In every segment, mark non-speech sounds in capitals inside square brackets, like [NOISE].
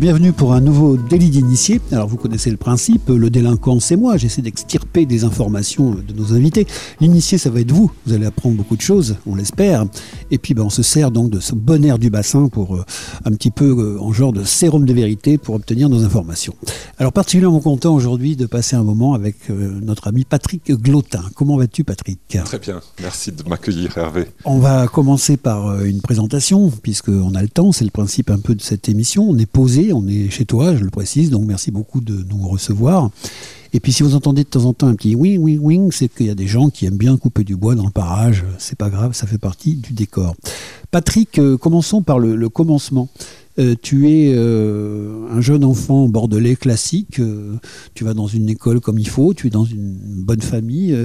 bienvenue pour un nouveau délit d'initié. Alors vous connaissez le principe, le délinquant c'est moi, j'essaie d'extirper des informations de nos invités. L'initié ça va être vous, vous allez apprendre beaucoup de choses, on l'espère. Et puis ben, on se sert donc de ce bon air du bassin pour euh, un petit peu euh, en genre de sérum de vérité pour obtenir nos informations. Alors particulièrement content aujourd'hui de passer un moment avec euh, notre ami Patrick Glotin. Comment vas-tu Patrick? Très bien, merci de m'accueillir Hervé. On va commencer par une présentation puisqu'on a le temps, c'est le principe un peu de cette émission. On est posé, on est chez toi, je le précise, donc merci beaucoup de nous recevoir. Et puis si vous entendez de temps en temps un petit wing, wing, wing, c'est qu'il y a des gens qui aiment bien couper du bois dans le parage. C'est pas grave, ça fait partie du décor. Patrick, euh, commençons par le commencement. Euh, tu es euh, un jeune enfant bordelais classique, euh, tu vas dans une école comme il faut, tu es dans une bonne famille,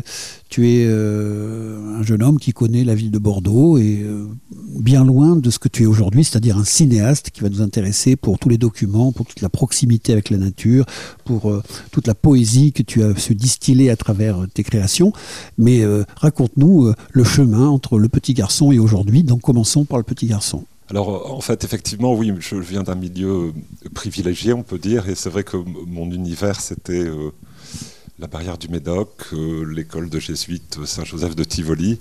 tu es un jeune homme qui connaît la ville de Bordeaux et bien loin de ce que tu es aujourd'hui, c'est-à-dire un cinéaste qui va nous intéresser pour tous les documents, pour toute la proximité avec la nature, pour toute la poésie que tu as su distiller à travers tes créations. Mais raconte-nous le chemin entre le petit garçon et aujourd'hui, donc commençons par le petit garçon. Alors en fait, effectivement, oui, je viens d'un milieu privilégié, on peut dire, et c'est vrai que mon univers, c'était euh, la barrière du Médoc, euh, l'école de jésuites Saint-Joseph de Tivoli,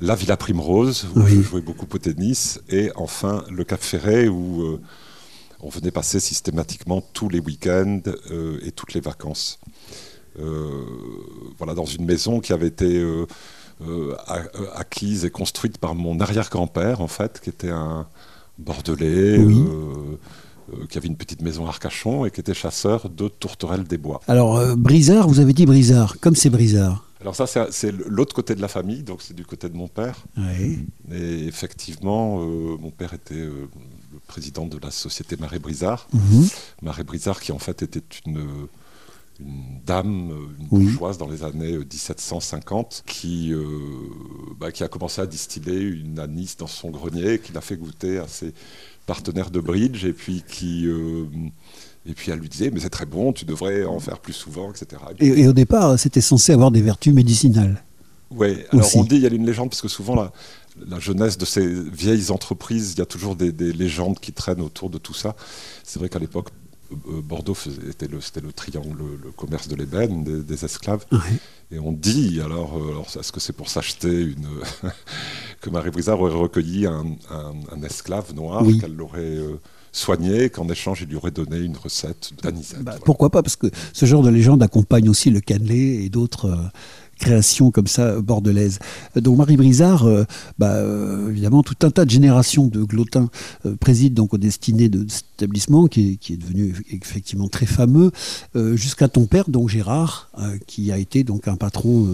la Villa Primrose, où je jouais beaucoup au tennis, et enfin le Cap Ferret, où euh, on venait passer systématiquement tous les week-ends et toutes les vacances. voilà, dans une maison qui avait été acquise et construite par mon arrière-grand-père, en fait, qui était un Bordelais. Euh, qui avait une petite maison à Arcachon et qui était chasseur de tourterelles des bois. Alors, Brizard, vous avez dit Brizard, comme c'est Brizard. Alors ça, c'est l'autre côté de la famille, donc c'est du côté de mon père. Oui. Et effectivement, mon père était le président de la société Marais Brizard. Mhm. Marais Brizard qui en fait était une une dame, une bourgeoise dans les années 1750 qui, euh, bah, qui a commencé à distiller une anis dans son grenier, qui l'a fait goûter à ses partenaires de bridge et puis qui... Euh, et puis elle lui disait, mais c'est très bon, tu devrais en faire plus souvent, etc. Et, au départ, c'était censé avoir des vertus médicinales. Oui, alors on dit, il y a une légende, parce que souvent la, la jeunesse de ces vieilles entreprises, il y a toujours des, des légendes qui traînent autour de tout ça. C'est vrai qu'à l'époque, euh, Bordeaux c'était le, le, triangle, le, commerce de l'ébène, des, esclaves. Et on dit, alors, euh, est-ce que c'est pour s'acheter une. [LAUGHS] que Marie Brizard aurait recueilli un, esclave noir, qu'elle l'aurait. Euh, soigné, qu'en échange, il lui aurait donné une recette d'anisette. Bah, pourquoi pas Parce que ce genre de légende accompagne aussi le cannelé et d'autres création comme ça bordelaise. Donc Marie Brizard, euh, bah, euh, évidemment, tout un tas de générations de glottins euh, président donc aux destinées de, cet établissement qui est, devenu effectivement très fameux, jusqu'à ton père, donc Gérard, qui a été donc un patron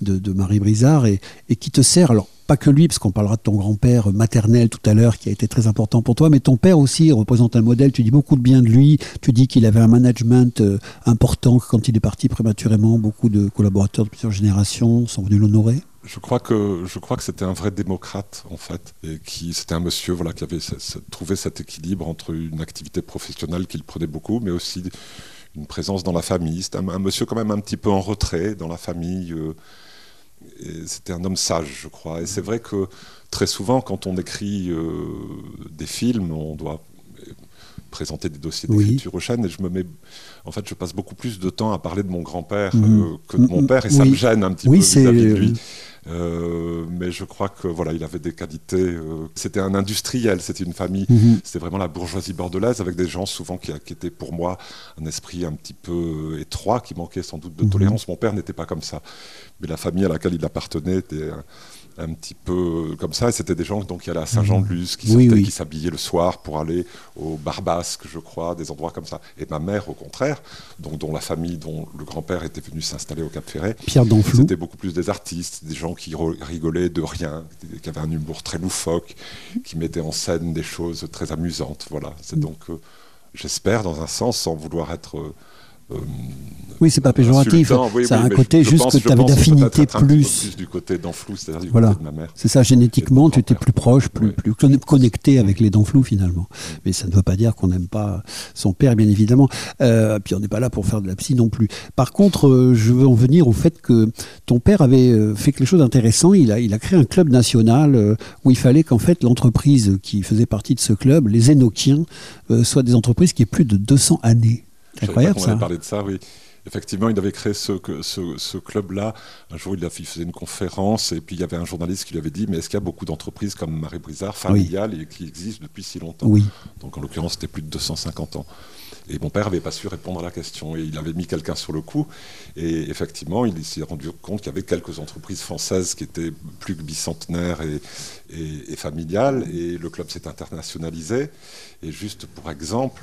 de, Marie Brizard et, et qui te sert. Alors, pas que lui, parce qu'on parlera de ton grand-père maternel tout à l'heure, qui a été très important pour toi, mais ton père aussi représente un modèle. Tu dis beaucoup de bien de lui. Tu dis qu'il avait un management euh, important quand il est parti prématurément. Beaucoup de collaborateurs de plusieurs générations sont venus l'honorer. Je crois que je crois que c'était un vrai démocrate en fait, et qui c'était un monsieur voilà qui avait trouvé cet équilibre entre une activité professionnelle qu'il prenait beaucoup, mais aussi une présence dans la famille. C'était un, monsieur quand même un petit peu en retrait dans la famille. Euh, c'était un homme sage, je crois. Et c'est vrai que très souvent, quand on écrit euh, des films, on doit présenter des dossiers d'écriture aux chaînes et je me mets en fait je passe beaucoup plus de temps à parler de mon grand-père mm. euh, que de mon père et ça me gêne un petit peu vis-à-vis de lui euh, mais je crois que voilà, il avait des qualités. Euh, c'était un industriel, c'était une famille, mhm. c'était vraiment la bourgeoisie bordelaise avec des gens souvent qui, qui, étaient pour moi un esprit un petit peu étroit, qui manquait sans doute de tolérance. Mon père n'était pas comme ça, mais la famille à laquelle il appartenait était un petit peu comme ça. Et c'était des gens donc, qui allaient à Saint-Jean-de-Luz, qui qui s'habillaient le soir pour aller au Barbasque, je crois, des endroits comme ça. Et ma mère, au contraire, donc, dont la famille, dont le grand-père était venu s'installer au Cap Ferret, c'était beaucoup plus des artistes, des gens qui rigolaient de rien, qui avaient un humour très loufoque, qui mettaient en scène des choses très amusantes. Voilà. C'est mm. donc, euh, j'espère, dans un sens, sans vouloir être. Euh, oui, c'est pas péjoratif. ça a un côté juste que tu avais d'affinité plus. du côté d'Enflou, c'est-à-dire du côté de ma mère. C'est ça, génétiquement, tu étais plus proche, plus, plus connecté avec les Denflou finalement. Mais ça ne veut pas dire qu'on n'aime pas son père, bien évidemment. Euh, puis on n'est pas là pour faire de la psy non plus. Par contre, euh, je veux en venir au fait que ton père avait euh, fait quelque chose d'intéressant. Il a, il a créé un club national où il fallait qu'en fait l'entreprise qui faisait partie de ce club, les Enochiens, soient des entreprises qui aient plus de 200 années. Incroyable ça. On parlé de ça, oui. Effectivement, il avait créé ce, ce, club-là. Un jour, il, a, faisait une conférence et puis il y avait un journaliste qui lui avait dit Mais est-ce qu'il y a beaucoup d'entreprises comme Marie Brizard, familiales, et qui existent depuis si longtemps? Oui. Donc, en l'occurrence, c'était plus de 250 ans. Et mon père n'avait pas su répondre à la question. Et il avait mis quelqu'un sur le coup. Et effectivement, il s'est rendu compte qu'il y avait quelques entreprises françaises qui étaient plus que bicentenaires et, et, familiales. Et le club s'est internationalisé. Et juste pour exemple,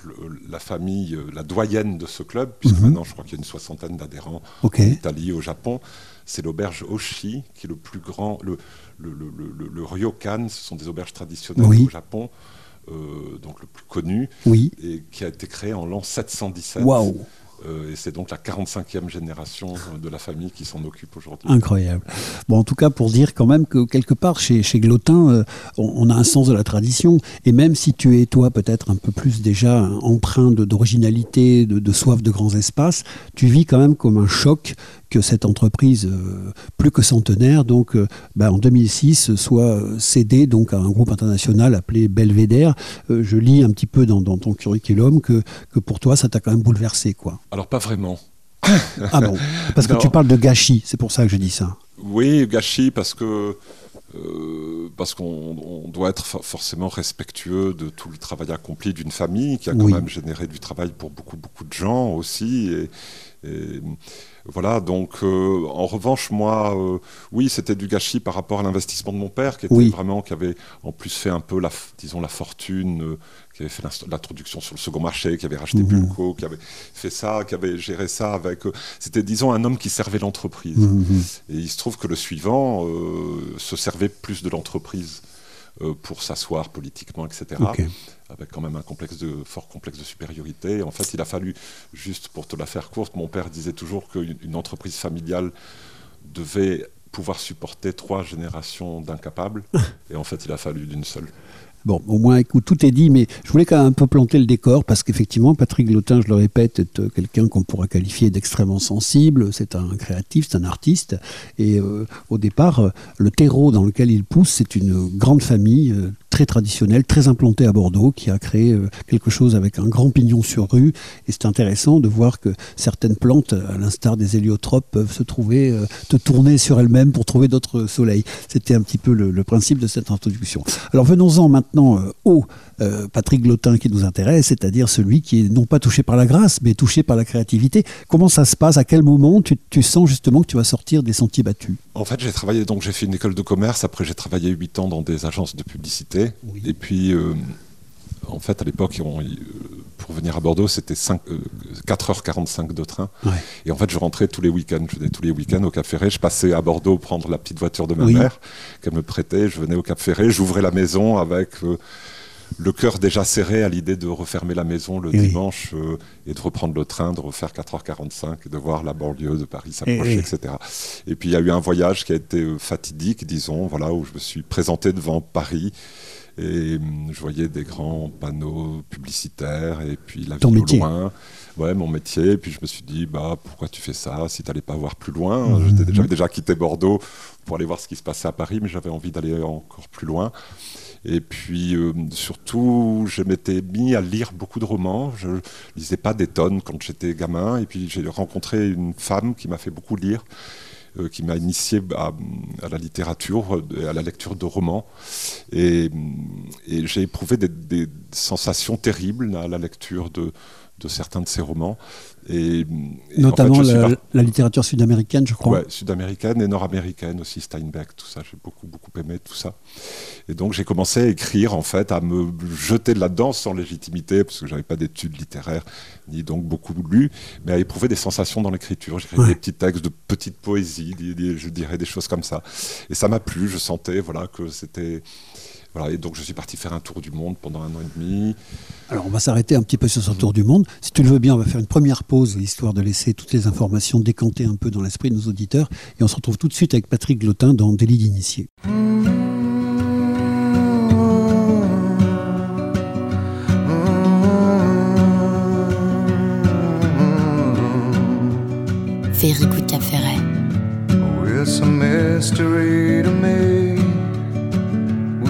la famille, euh, la doyenne de ce club, puisque mhm. maintenant je crois qu'il y a une soixantaine d'adhérents en Italie, au Japon, c'est l'auberge Oshi, qui est le plus grand, le, le, le, le, ryokan, ce sont des auberges traditionnelles au Japon. Euh, donc le plus connu, et qui a été créé en l'an 717. Waouh euh, et c'est donc la 45e génération de la famille qui s'en occupe aujourd'hui. Incroyable. Bon, en tout cas, pour dire quand même que quelque part, chez, chez Glotin, euh, on, a un sens de la tradition. Et même si tu es, toi, peut-être un peu plus déjà empreint d'originalité, de, de, soif de grands espaces, tu vis quand même comme un choc que cette entreprise euh, plus que centenaire, donc euh, bah, en 2006, soit cédée donc à un groupe international appelé Belvédère. Euh, je lis un petit peu dans, ton curriculum que, que pour toi, ça t'a quand même bouleversé, quoi. Alors pas vraiment. [LAUGHS] ah bon Parce que tu parles de gâchis, c'est pour ça que je dis ça. Oui, gâchis, parce que parce qu'on doit être forcément respectueux de tout le travail accompli d'une famille qui a quand même généré du travail pour beaucoup beaucoup de gens aussi et, et voilà, donc euh, en revanche, moi, euh, oui, c'était du gâchis par rapport à l'investissement de mon père, qui était vraiment, qui avait en plus fait un peu, la, disons, la fortune, euh, qui avait fait l'introduction sur le second marché, qui avait racheté mmh. qui avait fait ça, qui avait géré ça avec. c'était, disons, un homme qui servait l'entreprise. Mhm. Et il se trouve que le suivant se servait plus de l'entreprise. Pour s'asseoir politiquement, etc avec quand même un complexe de, fort complexe de supériorité. En fait, il a fallu, juste pour te la faire courte, mon père disait toujours qu'une entreprise familiale devait pouvoir supporter trois générations d'incapables, [LAUGHS] et en fait, il a fallu d'une seule. Bon, au moins, écoute, tout est dit, mais je voulais quand même un peu planter le décor parce qu'effectivement, Patrick Lotin, je le répète, est euh, quelqu'un qu'on pourra qualifier d'extrêmement sensible. C'est un créatif, c'est un artiste. Et euh, au départ, euh, le terreau dans lequel il pousse, c'est une grande famille très traditionnelle, très implantée à Bordeaux, qui a créé quelque chose avec un grand pignon sur rue. Et c'est intéressant de voir que certaines plantes, à l'instar des héliotropes, peuvent se trouver, te tourner sur elles-mêmes pour trouver d'autres soleils. C'était un petit peu le principe de cette introduction. Alors venons-en maintenant euh, au euh, Patrick Glotin qui nous intéresse, c'est-à-dire celui qui est non pas touché par la grâce, mais touché par la créativité. Comment ça se passe? À quel moment tu, sens justement que tu vas sortir des sentiers battus? En fait, j'ai travaillé, donc j'ai fait une école de commerce, après j'ai travaillé 8 ans dans des agences de publicité, et puis euh, en fait, à l'époque, pour venir à Bordeaux, c'était 4h45 de train. Et en fait, je rentrais tous les week-ends. Je venais tous les week-ends au Cap Ferré. Je passais à Bordeaux prendre la petite voiture de ma mère qu'elle me prêtait. Je venais au Cap Ferré. J'ouvrais la maison avec euh, le cœur déjà serré à l'idée de refermer la maison le dimanche euh, et de reprendre le train, de refaire 4h45 et de voir la banlieue de Paris s'approcher, etc. Et puis il y a eu un voyage qui a été euh, fatidique, disons, voilà, où je me suis présenté devant Paris et hum, je voyais des grands panneaux publicitaires et puis la Ton métier. loin. Ouais, mon métier. Et puis je me suis dit, bah, pourquoi tu fais ça si tu n'allais pas voir plus loin? Mmh. J'avais déjà quitté Bordeaux pour aller voir ce qui se passait à Paris, mais j'avais envie d'aller encore plus loin. Et puis hum, surtout, je m'étais mis à lire beaucoup de romans. Je lisais pas des tonnes quand j'étais gamin. Et puis j'ai rencontré une femme qui m'a fait beaucoup lire. Euh, qui m'a initié à, la littérature, à la lecture de romans. Et, j'ai éprouvé des, sensations terribles à la lecture de, de certains de ces romans. Et, Notamment la, littérature sud-américaine, je crois. Oui, sud-américaine et nord-américaine aussi, Steinbeck, tout ça. J'ai beaucoup, beaucoup aimé tout ça. Et donc j'ai commencé à écrire, en fait, à me jeter de là-dedans sans légitimité, parce que j'avais pas d'études littéraires, ni donc beaucoup lu, mais à éprouver des sensations dans l'écriture. J'écrivais des petits textes de petites poésies, je dirais des choses comme ça. Et ça m'a plu, je sentais voilà, que c'était voilà, et donc je suis parti faire un tour du monde pendant un an et demi. Alors on va s'arrêter un petit peu sur ce tour du monde. Si tu le veux bien, on va faire une première pause, histoire de laisser toutes les informations décanter un peu dans l'esprit de nos auditeurs. Et on se retrouve tout de suite avec Patrick Glotin dans Délit d'initié. It's a mystery to me.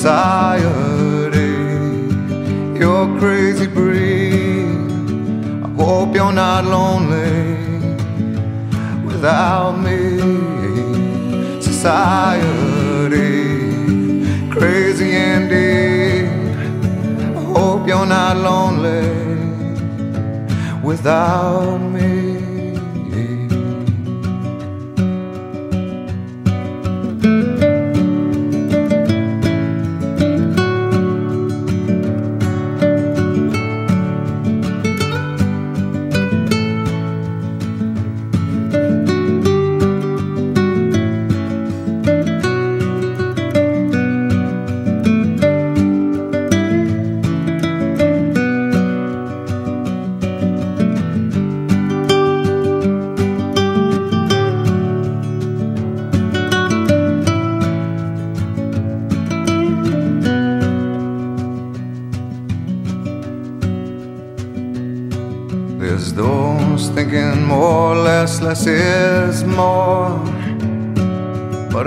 Society, you're crazy breed. I hope you're not lonely without me. Society, crazy indeed. I hope you're not lonely without me.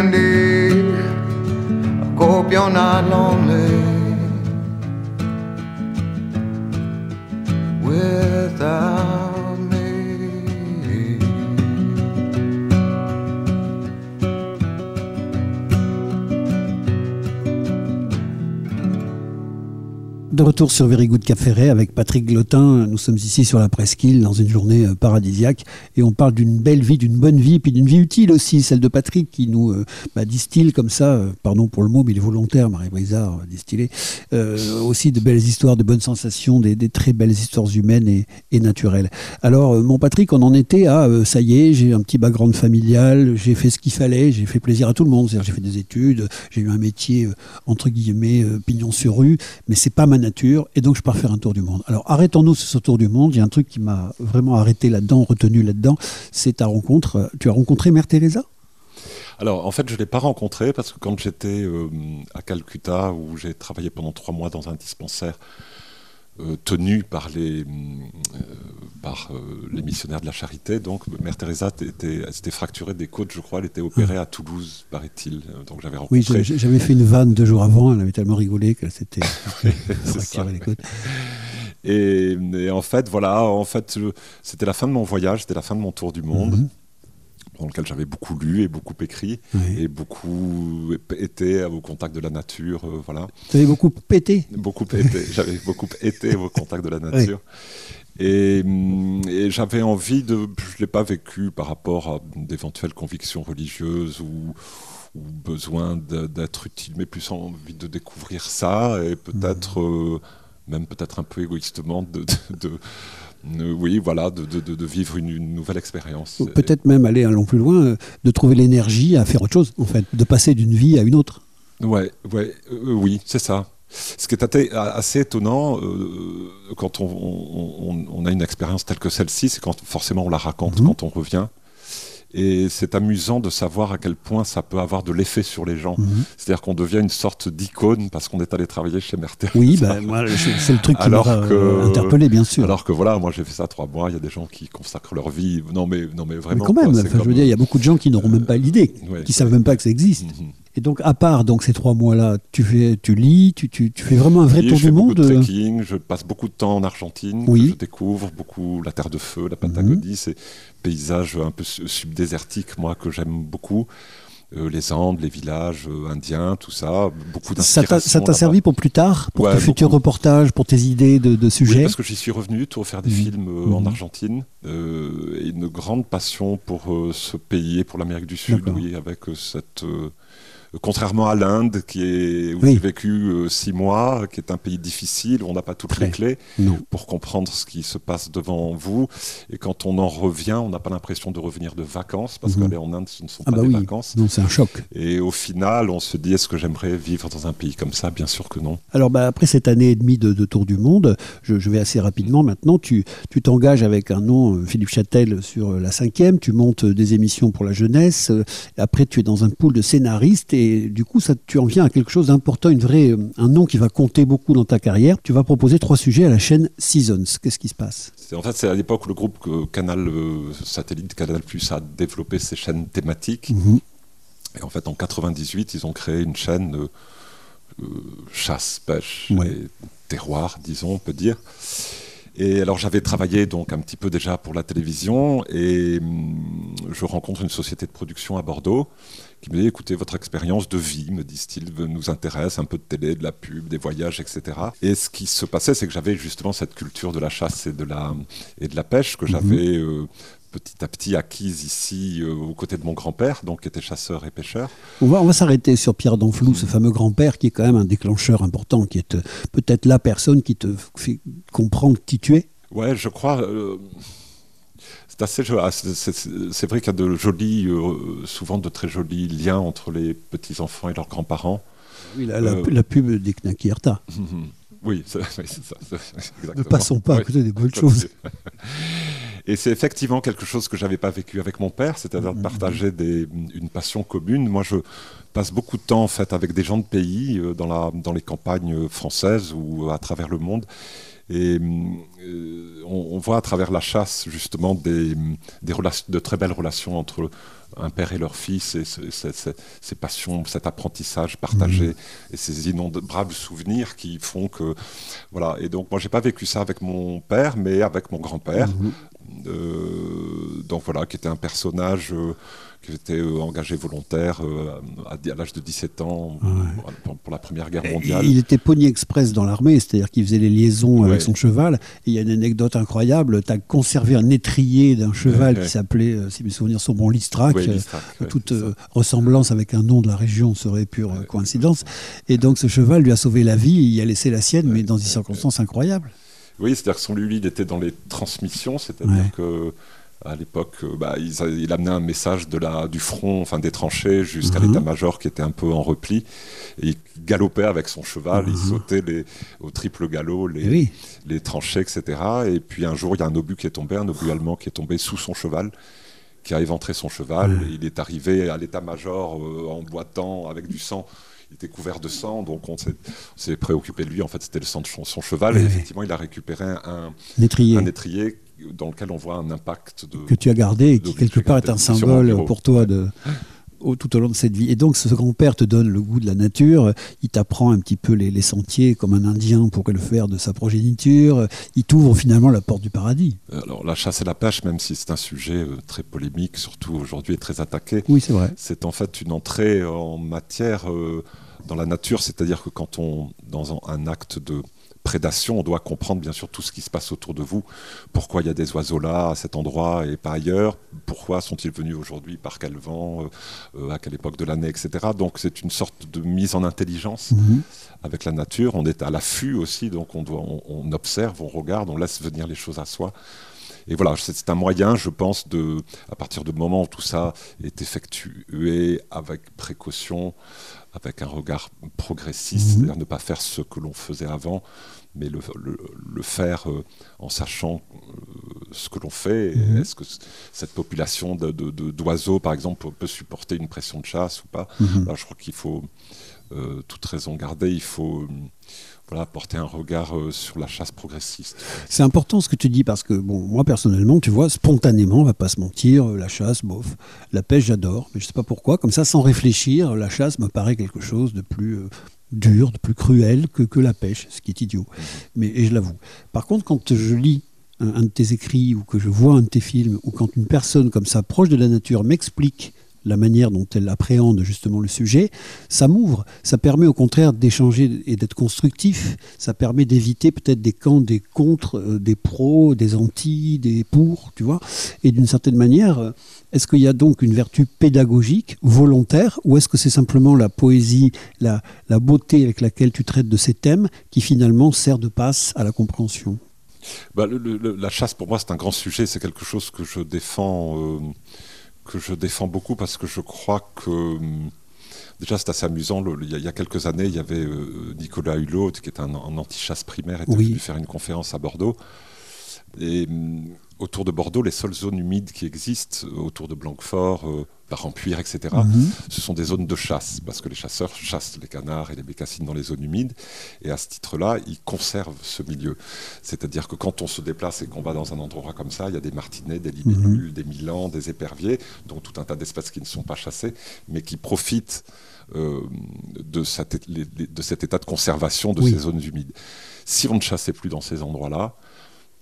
I hope you're not lonely de retour sur Very Good Café avec Patrick Glotin. Nous sommes ici sur la presqu'île dans une journée euh, paradisiaque et on parle d'une belle vie, d'une bonne vie, puis d'une vie utile aussi, celle de Patrick qui nous euh, bah, distille comme ça, euh, pardon pour le mot, mais il est volontaire, Marie Brizard, distillé, aussi de belles histoires, de bonnes sensations, des, très belles histoires humaines et, naturelles. Alors, mon Patrick, on en était à ça y est, j'ai un petit background familial, j'ai fait ce qu'il fallait, j'ai fait plaisir à tout le monde, c'est-à-dire j'ai fait des études, j'ai eu un métier entre guillemets pignon sur rue, mais c'est pas ma et donc je pars faire un tour du monde. Alors arrêtons-nous sur ce tour du monde. Il y a un truc qui m'a vraiment arrêté là-dedans, retenu là-dedans, c'est ta rencontre. Tu as rencontré Mère Teresa? Alors, en fait, je ne l'ai pas rencontrée parce que quand j'étais euh, à Calcutta, où j'ai travaillé pendant trois mois dans un dispensaire tenue par les, par les missionnaires de la charité. Donc, Mère Teresa s'était fracturée des côtes, je crois. Elle était opérée à Toulouse, paraît-il. Donc, j'avais rencontré. Oui, j'avais fait une vanne deux jours avant. Elle avait tellement rigolé qu'elle s'était [LAUGHS] fracturée les côtes. Et, en fait, voilà, en fait, c'était la fin de mon voyage, c'était la fin de mon tour du monde. Mhm. Dans lequel j'avais beaucoup lu et beaucoup écrit et beaucoup été au contact de la nature, euh, voilà. Tu avais beaucoup pété. Beaucoup pété, [LAUGHS] j'avais beaucoup été au contact de la nature. Et, j'avais envie de, je l'ai pas vécu par rapport à d'éventuelles convictions religieuses ou, besoin d'être utile, mais plus envie de découvrir ça et peut-être euh, même peut-être un peu égoïstement, de, oui, voilà, de, vivre une, nouvelle expérience. Peut-être même aller un long plus loin, euh, de trouver l'énergie à faire autre chose, en fait, de passer d'une vie à une autre. Ouais, ouais, euh, oui, c'est ça. Ce qui est assez étonnant euh, quand on, a une expérience telle que celle-ci, c'est quand forcément on la raconte mhm. quand on revient. Et c'est amusant de savoir à quel point ça peut avoir de l'effet sur les gens. Mhm. C'est-à-dire qu'on devient une sorte d'icône parce qu'on est allé travailler chez Mère Oui, [LAUGHS] bah, c'est le truc qui m'a euh, interpellé, bien sûr. Alors que voilà, moi j'ai fait ça trois mois, il y a des gens qui consacrent leur vie. Non mais, non, mais vraiment. Mais quand même, je veux dire, il y a beaucoup de gens qui n'auront même pas l'idée, qui ne savent même pas que ça existe. Mhm. Et donc, à part donc ces trois mois-là, tu fais, tu lis, tu, tu, tu fais vraiment un vrai tour du monde. Je fais trekking, je passe beaucoup de temps en Argentine, oui. je découvre beaucoup la Terre de Feu, la Patagonie, mhm. ces paysages un peu subdésertiques, moi que j'aime beaucoup. Euh, les Andes, les villages euh, indiens, tout ça, beaucoup d'inspiration. Ça t'a servi pour plus tard, pour tes futurs reportages, pour tes idées de, sujets oui, parce que j'y suis revenu pour faire des mhm. films euh, en mhm. Argentine, et une grande passion pour ce pays et pour l'Amérique du Sud, oui, avec cette contrairement à l'Inde, qui est où j'ai vécu euh, six mois, qui est un pays difficile, où on n'a pas toutes les clés pour comprendre ce qui se passe devant vous. Et quand on en revient, on n'a pas l'impression de revenir de vacances, parce mhm. qu'aller en Inde, ce ne sont ah pas bah des vacances. Non, c'est un choc. Et au final, on se dit, est-ce que j'aimerais vivre dans un pays comme ça? Bien sûr que non. Alors, bah, après cette année et demie de, tour du monde, je, vais assez rapidement maintenant. Tu t'engages avec un nom, euh, Philippe Châtel, sur euh, la cinquième. Tu montes des émissions pour la jeunesse. Après, tu es dans un pool de scénaristes. Et du coup, ça, tu en viens à quelque chose d'important, une vraie, un nom qui va compter beaucoup dans ta carrière. Tu vas proposer trois sujets à la chaîne Seasons. Qu'est-ce qui se passe? En fait, c'est à l'époque où le groupe Canal euh, Satellite Canal Plus a développé ses chaînes thématiques. Mhm. Et en fait, en 98, ils ont créé une chaîne euh, euh, chasse, pêche et terroir, disons, on peut dire. Et alors j'avais travaillé donc un petit peu déjà pour la télévision et hum, je rencontre une société de production à Bordeaux qui me dit écoutez, votre expérience de vie, me disent-ils, nous intéresse, un peu de télé, de la pub, des voyages, etc. Et ce qui se passait, c'est que j'avais justement cette culture de la chasse et de la, et de la pêche que mhm. j'avais euh, petit à petit acquise ici euh, aux côtés de mon grand-père, donc qui était chasseur et pêcheur. On va, on va s'arrêter sur Pierre d'Anflou, ce fameux grand-père qui est quand même un déclencheur important, qui est euh, peut-être la personne qui te fait comprendre qui tu es. Ouais, je crois c'est vrai qu'il y a de jolis, euh, souvent de très jolis liens entre les petits enfants et leurs grands-parents. Oui, la, euh, pub des Knakierta. [LAUGHS] oui, c'est ça. Ne passons pas à côté des bonnes choses. Et c'est effectivement quelque chose que j'avais pas vécu avec mon père, c'est-à-dire de mm-hmm. partager des, une passion commune. Moi, je passe beaucoup de temps en fait avec des gens de pays euh, dans, la, dans les campagnes françaises ou à travers le monde. Et euh, on, voit à travers la chasse justement des, des de très belles relations entre un père et leur fils, et ces passions, cet apprentissage partagé, mmh. et ces innombrables souvenirs qui font que... Voilà, et donc moi j'ai pas vécu ça avec mon père, mais avec mon grand-père. Mmh. Euh, donc voilà, qui était un personnage... Euh, qui était euh, engagé volontaire euh, à, l'âge de 17 ans pour, la Première Guerre mondiale. il était pogné express dans l'armée, c'est-à-dire qu'il faisait les liaisons avec son cheval. Et il y a une anecdote incroyable, tu as conservé un étrier d'un cheval qui s'appelait, euh, si mes souvenirs sont bons, Listrac. Toute ressemblance avec un nom de la région serait pure coïncidence. Et donc ce cheval lui a sauvé la vie, il a laissé la sienne, mais dans des circonstances incroyables. Oui, c'est-à-dire que son il était dans les transmissions, c'est-à-dire que à l'époque, euh, bah, il, amenait un message de la, du front, enfin des tranchées, jusqu'à mhm. l'état-major qui était un peu en repli. Et il galopait avec son cheval, il mhm. sautait les, au triple galop les, les tranchées, etc. Et puis un jour, il y a un obus qui est tombé, un obus allemand qui est tombé sous son cheval, qui a éventré son cheval. Il est arrivé à l'état-major euh, en boitant avec du sang il était couvert de sang, donc on s'est préoccupé de lui. En fait, c'était le sang de son, cheval, et effectivement, il a récupéré un, étrier. un étrier dans lequel on voit un impact de, que tu as gardé et qui quelque part est un symbole pour toi de tout au long de cette vie. Et donc, ce grand-père te donne le goût de la nature, il t'apprend un petit peu les, sentiers comme un Indien pourrait le faire de sa progéniture, il t'ouvre finalement la porte du paradis. Alors, la chasse et la pêche, même si c'est un sujet euh, très polémique, surtout aujourd'hui, et très attaqué, oui, c'est vrai. C'est en fait une entrée en matière euh, dans la nature, c'est-à-dire que quand on, dans un acte de prédation, on doit comprendre bien sûr tout ce qui se passe autour de vous. Pourquoi il y a des oiseaux là, à cet endroit et pas ailleurs? Pourquoi sont-ils venus aujourd'hui? Par quel vent? Euh, À quelle époque de l'année Etc. Donc c'est une sorte de mise en intelligence mhm. avec la nature. On est à l'affût aussi, donc on, doit, on, observe, on regarde, on laisse venir les choses à soi. Et voilà, c'est un moyen, je pense, de, à partir du moment où tout ça est effectué avec précaution, avec un regard progressiste, mhm. c'est-à-dire ne pas faire ce que l'on faisait avant, mais le, faire euh, en sachant euh, ce que l'on fait. Mhm. Est-ce que cette population d'oiseaux, de, par exemple, peut supporter une pression de chasse ou pas? Mhm. Je crois qu'il faut euh, toute raison garder, il faut voilà, porter un regard sur la chasse progressiste. C'est important ce que tu dis parce que bon, moi personnellement, tu vois, spontanément, on va pas se mentir, la chasse, bof, la pêche, j'adore, mais je sais pas pourquoi, comme ça, sans réfléchir, la chasse me paraît quelque chose de plus dur, de plus cruel que, que la pêche, ce qui est idiot. Mais, et je l'avoue. Par contre, quand je lis un, de tes écrits ou que je vois un de tes films, ou quand une personne comme ça, proche de la nature, m'explique la manière dont elle appréhende justement le sujet, ça m'ouvre. Ça permet au contraire d'échanger et d'être constructif. Ça permet d'éviter peut-être des camps, des contre, euh, des pros, des anti, des pour, tu vois. Et d'une certaine manière, euh, est-ce qu'il y a donc une vertu pédagogique, volontaire, ou est-ce que c'est simplement la poésie, la, beauté avec laquelle tu traites de ces thèmes qui finalement sert de passe à la compréhension? Bah, La chasse, pour moi, c'est un grand sujet. C'est quelque chose que je défends. Euh, que je défends beaucoup parce que je crois que hum, déjà c'est assez amusant. il, y a, quelques années, il y avait euh, Nicolas Hulot, qui est un, anti-chasse primaire, était venu faire une conférence à Bordeaux. Et hum, autour de Bordeaux, les seules zones humides qui existent, euh, autour de Blanquefort, euh, Barampuire, etc., mhm. ce sont des zones de chasse, parce que les chasseurs chassent les canards et les bécassines dans les zones humides, et à ce titre-là, ils conservent ce milieu. C'est-à-dire que quand on se déplace et qu'on va dans un endroit comme ça, il y a des martinets, des libellules, mhm. des milans, des éperviers, dont tout un tas d'espèces qui ne sont pas chassées, mais qui profitent euh, de, cet état de conservation de ces zones humides. Si on ne chassait plus dans ces endroits-là,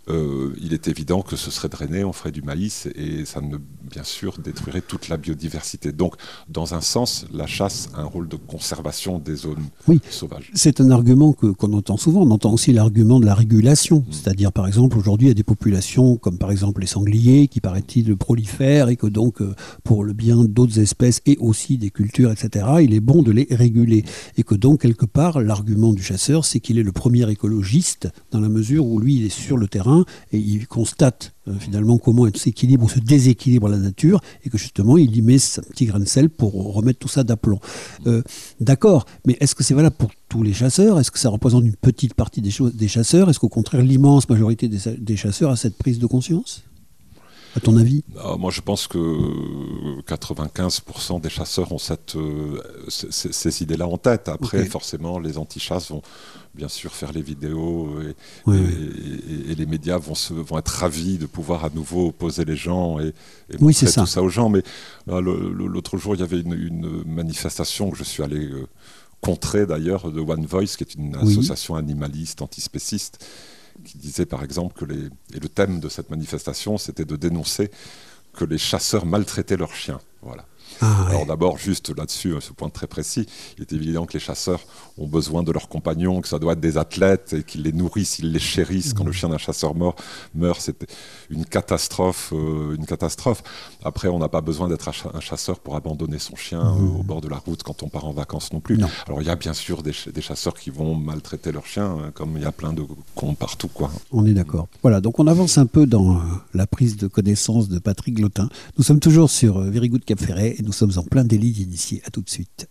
euh, il est évident que ce serait drainé, on ferait du maïs et ça ne, bien sûr, détruirait toute la biodiversité. Donc, dans un sens, la chasse a un rôle de conservation des zones oui. sauvages. C'est un argument qu'on entend souvent. On entend aussi l'argument de la régulation. Mm. C'est-à-dire, par exemple, aujourd'hui, il y a des populations comme par exemple les sangliers qui, paraît-il, prolifèrent et que donc, euh, pour le bien d'autres espèces et aussi des cultures, etc., il est bon de les réguler. Et que donc, quelque part, l'argument du chasseur, c'est qu'il est le premier écologiste dans la mesure où lui, il est sur le terrain et il constate euh, finalement comment elle s'équilibre ou se déséquilibre la nature et que justement il y met un petit grain de sel pour remettre tout ça d'aplomb. Euh, d'accord, mais est-ce que c'est valable pour tous les chasseurs? Est-ce que ça représente une petite partie des, des chasseurs? Est-ce qu'au contraire l'immense majorité des, chasseurs a cette prise de conscience? À ton avis? Ah, Moi, je pense que 95% des chasseurs ont cette, euh, ces, idées-là en tête. Après, forcément, les anti-chasses vont, bien sûr faire les vidéos et, les médias vont, se, vont être ravis de pouvoir à nouveau poser les gens et, montrer tout ça aux gens. Mais l'autre jour, il y avait une, manifestation que je suis allé euh, contrer d'ailleurs de One Voice, qui est une association animaliste, antispéciste, qui disait par exemple que les, et le thème de cette manifestation, c'était de dénoncer que les chasseurs maltraitaient leurs chiens. Voilà. Ah, Alors d'abord, juste là-dessus, ce point très précis, il est évident que les chasseurs ont besoin de leurs compagnons, que ça doit être des athlètes et qu'ils les nourrissent, ils les chérissent. Quand le chien d'un chasseur mort meurt, c'est une catastrophe, euh, une catastrophe. Après, on n'a pas besoin d'être un chasseur pour abandonner son chien euh, mmh. au bord de la route quand on part en vacances non plus. Alors il y a bien sûr des, chasseurs qui vont maltraiter leurs chiens, hein, comme il y a plein de cons partout. Quoi. On est d'accord. Voilà, donc on avance un peu dans euh, la prise de connaissance de Patrick Glotin. Nous sommes toujours sur Very Good Cap Ferret et nous sommes en plein délit d'initié. À tout de suite.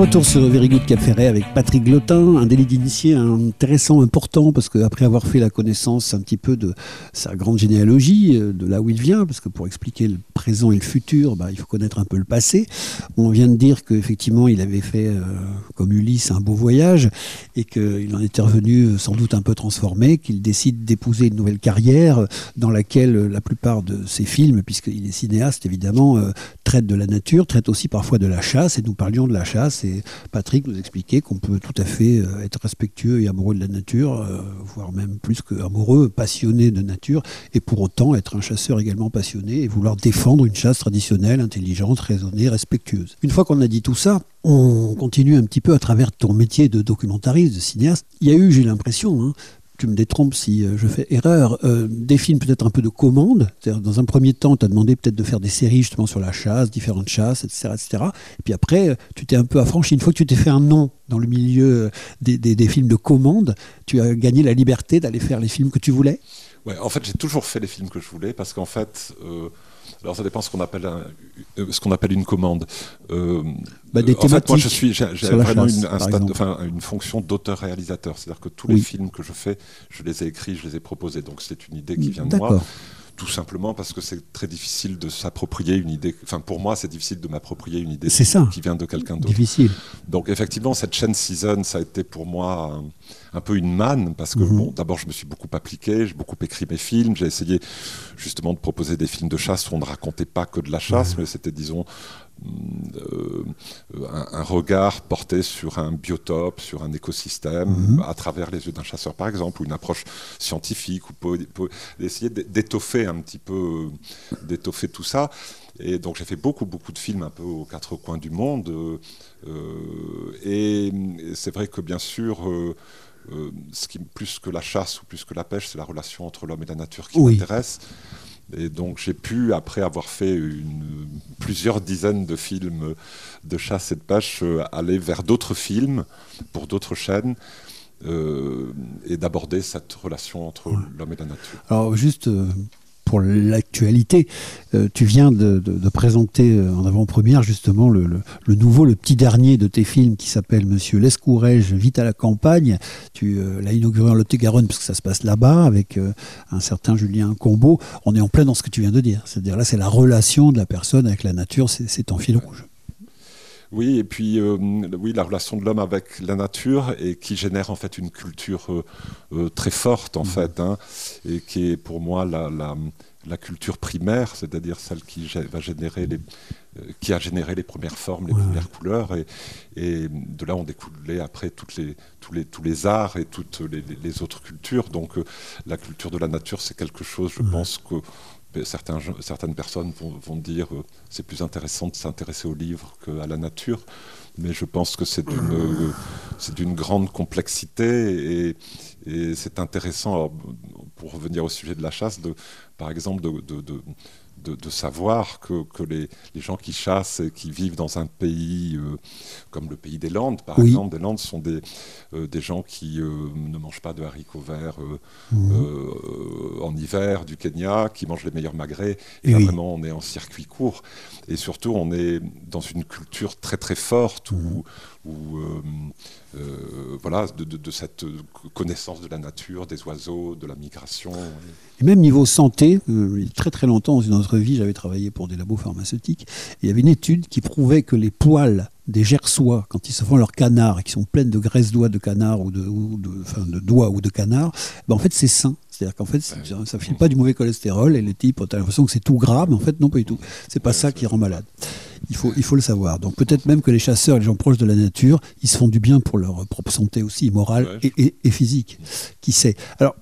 Retour sur Very Good Cap avec Patrick Glotin, un délit d'initié intéressant, important, parce qu'après avoir fait la connaissance un petit peu de sa grande généalogie, euh, de là où il vient, parce que pour expliquer le présent et le futur, bah, il faut connaître un peu le passé. On vient de dire qu'effectivement, il avait fait, euh, comme Ulysse, un beau voyage, et qu'il en était revenu euh, sans doute un peu transformé, qu'il décide d'épouser une nouvelle carrière dans laquelle la plupart de ses films, puisqu'il est cinéaste évidemment, traitent de la nature, traitent aussi parfois de la chasse, et nous parlions de la chasse Patrick nous expliquait qu'on peut tout à fait euh, être respectueux et amoureux de la nature, euh, voire même plus que amoureux, passionné de nature, et pour autant être un chasseur également passionné et vouloir défendre une chasse traditionnelle, intelligente, raisonnée, respectueuse. Une fois qu'on a dit tout ça, on continue un petit peu à travers ton métier de documentariste, de cinéaste. Il y a eu, j'ai l'impression, hein, tu me détrompes si euh, je fais erreur, euh, des films peut-être un peu de commande. Dans un premier temps, tu as demandé peut-être de faire des séries justement sur la chasse, différentes chasses, etc. etc. Et puis après, tu t'es un peu affranchi. Une fois que tu t'es fait un nom dans le milieu euh, des, films de commande, tu as gagné la liberté d'aller faire les films que tu voulais? Ouais, en fait, j'ai toujours fait les films que je voulais parce qu'en fait. Alors ça dépend ce qu'on appelle, ce qu'on appelle une commande. Euh, bah, des en fait, moi, je suis, j'ai vraiment une, un une fonction d'auteur-réalisateur. C'est-à-dire que tous les films que je fais, je les ai écrits, je les ai proposés. Donc c'est une idée qui vient de moi tout simplement parce que c'est très difficile de s'approprier une idée. Enfin, pour moi, c'est difficile de m'approprier une idée qui vient de quelqu'un d'autre. Difficile. Donc, effectivement, cette chaîne Season, ça a été pour moi un, peu une manne parce que, mhm. bon, d'abord, je me suis beaucoup appliqué, j'ai beaucoup écrit mes films, j'ai essayé justement de proposer des films de chasse où on ne racontait pas que de la chasse, mais c'était, disons, euh, un, regard porté sur un biotope, sur un écosystème, mhm. à travers les yeux d'un chasseur par exemple, ou une approche scientifique, ou essayer d'étoffer un petit peu, d'étoffer tout ça. Et donc j'ai fait beaucoup, beaucoup de films un peu aux quatre coins du monde. Euh, et c'est vrai que bien sûr, euh, ce qui plus que la chasse ou plus que la pêche, c'est la relation entre l'homme et la nature qui m'intéresse. Et donc j'ai pu, après avoir fait une, plusieurs dizaines de films de chasse et de pêche, euh, aller vers d'autres films pour d'autres chaînes. Euh, et d'aborder cette relation entre l'homme et la nature. Alors juste euh, pour l'actualité. Euh, tu viens de, présenter euh, en avant-première justement le, nouveau, le petit dernier de tes films qui s'appelle Monsieur Lescourège, Vite à la campagne. Tu euh, l'as inauguré en Lot-et-Garonne parce que ça se passe là-bas avec un certain Julien Combeau. On est en plein dans ce que tu viens de dire. C'est-à-dire là, c'est la relation de la personne avec la nature, c'est ton fil rouge. Oui, et puis oui, la relation de l'homme avec la nature et qui génère en fait une culture très forte en mmh. fait, hein, et qui est pour moi la, la, la culture primaire, c'est-à-dire celle qui va générer les, euh, qui a généré les premières formes, les premières couleurs, et, et, de là on découlait après toutes les, tous, les, tous les arts et toutes les, autres cultures. Donc euh, la culture de la nature, c'est quelque chose, je pense que ben, certains, certaines personnes vont, vont dire euh, c'est plus intéressant de s'intéresser au livre qu'à la nature, mais je pense que c'est d'une, d'une grande complexité et, c'est intéressant. Pour revenir au sujet de la chasse, de, par exemple, de, savoir que, que les, les, gens qui chassent et qui vivent dans un pays euh, comme le pays des Landes, par exemple, des Landes sont des, euh, des gens qui euh, ne mangent pas de haricots verts mhm. en hiver, du Kenya, qui mangent les meilleurs magrets. Et, vraiment, on est en circuit court. Et surtout, on est dans une culture très très forte où, mhm. où euh, voilà, de, cette connaissance de la nature, des oiseaux, de la migration. Et même niveau santé, euh, très très longtemps dans notre vie, j'avais travaillé pour des labos pharmaceutiques, il y avait une étude qui prouvait que les poils des gersois, quand ils se font leurs canards, qui sont pleines de graisse d'oie de canard ou de, de, doigts ou de canard, ben en fait c'est sain. C'est-à-dire qu'en fait, ça ne file pas du mauvais cholestérol et le type, tu as l'impression que c'est tout gras, mais en fait, non, pas du tout. C'est pas ça qui rend malade. Il faut, il faut le savoir. Donc peut-être même que les chasseurs, les gens proches de la nature, ils se font du bien pour leur propre santé aussi, morale et, et, physique. Qui sait? Alors,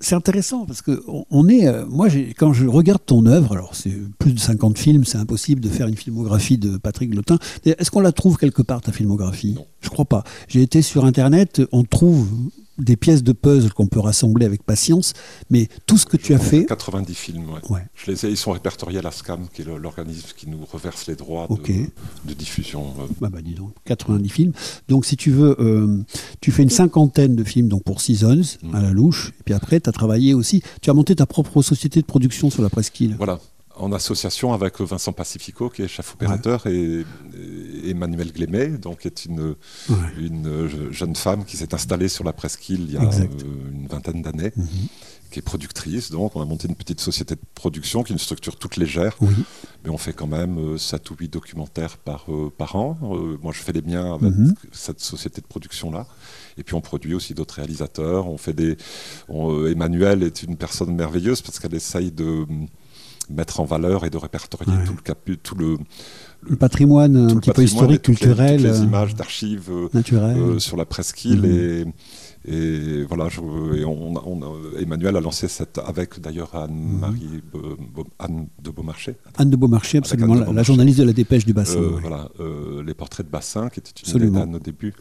c'est intéressant parce que on est, euh, moi, quand je regarde ton œuvre, alors c'est plus de 50 films, c'est impossible de faire une filmographie de Patrick Lotin. Est-ce qu'on la trouve quelque part ta filmographie? Non. Je crois pas. J'ai été sur internet, on trouve des pièces de puzzle qu'on peut rassembler avec patience, mais tout ce que tu as fait. 90 films, ouais. Je les ai, ils sont répertoriés à la SCAM, qui est l'organisme qui nous reverse les droits de, diffusion. Bah, bah, dis donc, 90 films. Donc si tu veux, euh, tu fais une cinquantaine de films donc pour Seasons, mm. à la louche, et puis après, tu as travaillé aussi, tu as monté ta propre société de production sur la presqu'île. Voilà. En association avec Vincent Pacifico, qui est chef opérateur, et, Emmanuel Glémet, donc qui est une, une jeune femme qui s'est installée sur la presqu'île il y a une vingtaine d'années. Mhm qui est productrice. Donc, on a monté une petite société de production qui est une structure toute légère. Mais on fait quand même euh, 7 ou 8 documentaires par, euh, par an. Euh, moi, je fais les miens avec mhm. cette société de production-là. Et puis, on produit aussi d'autres réalisateurs. On fait des. Emmanuel est une personne merveilleuse parce qu'elle essaye de mettre en valeur et de répertorier tout, le, tout le, le patrimoine un petit peu historique, culturel. les images d'archives sur la presqu'île. Mhm. Et et voilà, Emmanuel a lancé cette, avec d'ailleurs Anne-Marie Anne de Beaumarchais. Anne de Beaumarchais, absolument, la, journaliste de la dépêche du bassin. Euh, voilà, euh, les portraits de bassin, qui était une idée d'Anne au début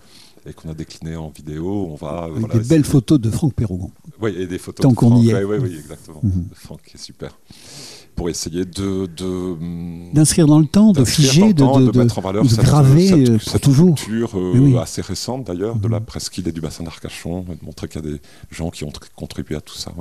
et qu'on a décliné en vidéo. On va, Avec des belles photos de Franck Perrougon. Oui, et des photos Tant qu'on y est. Oui, oui, exactement. Mhm. Franck est super pour essayer de d'inscrire dans le temps, de figer, de, mettre en valeur cette, graver cette, toujours. culture euh, assez récente d'ailleurs de la mhm. presqu'île et du bassin d'Arcachon, de montrer qu'il y a des gens qui ont contribué à tout ça.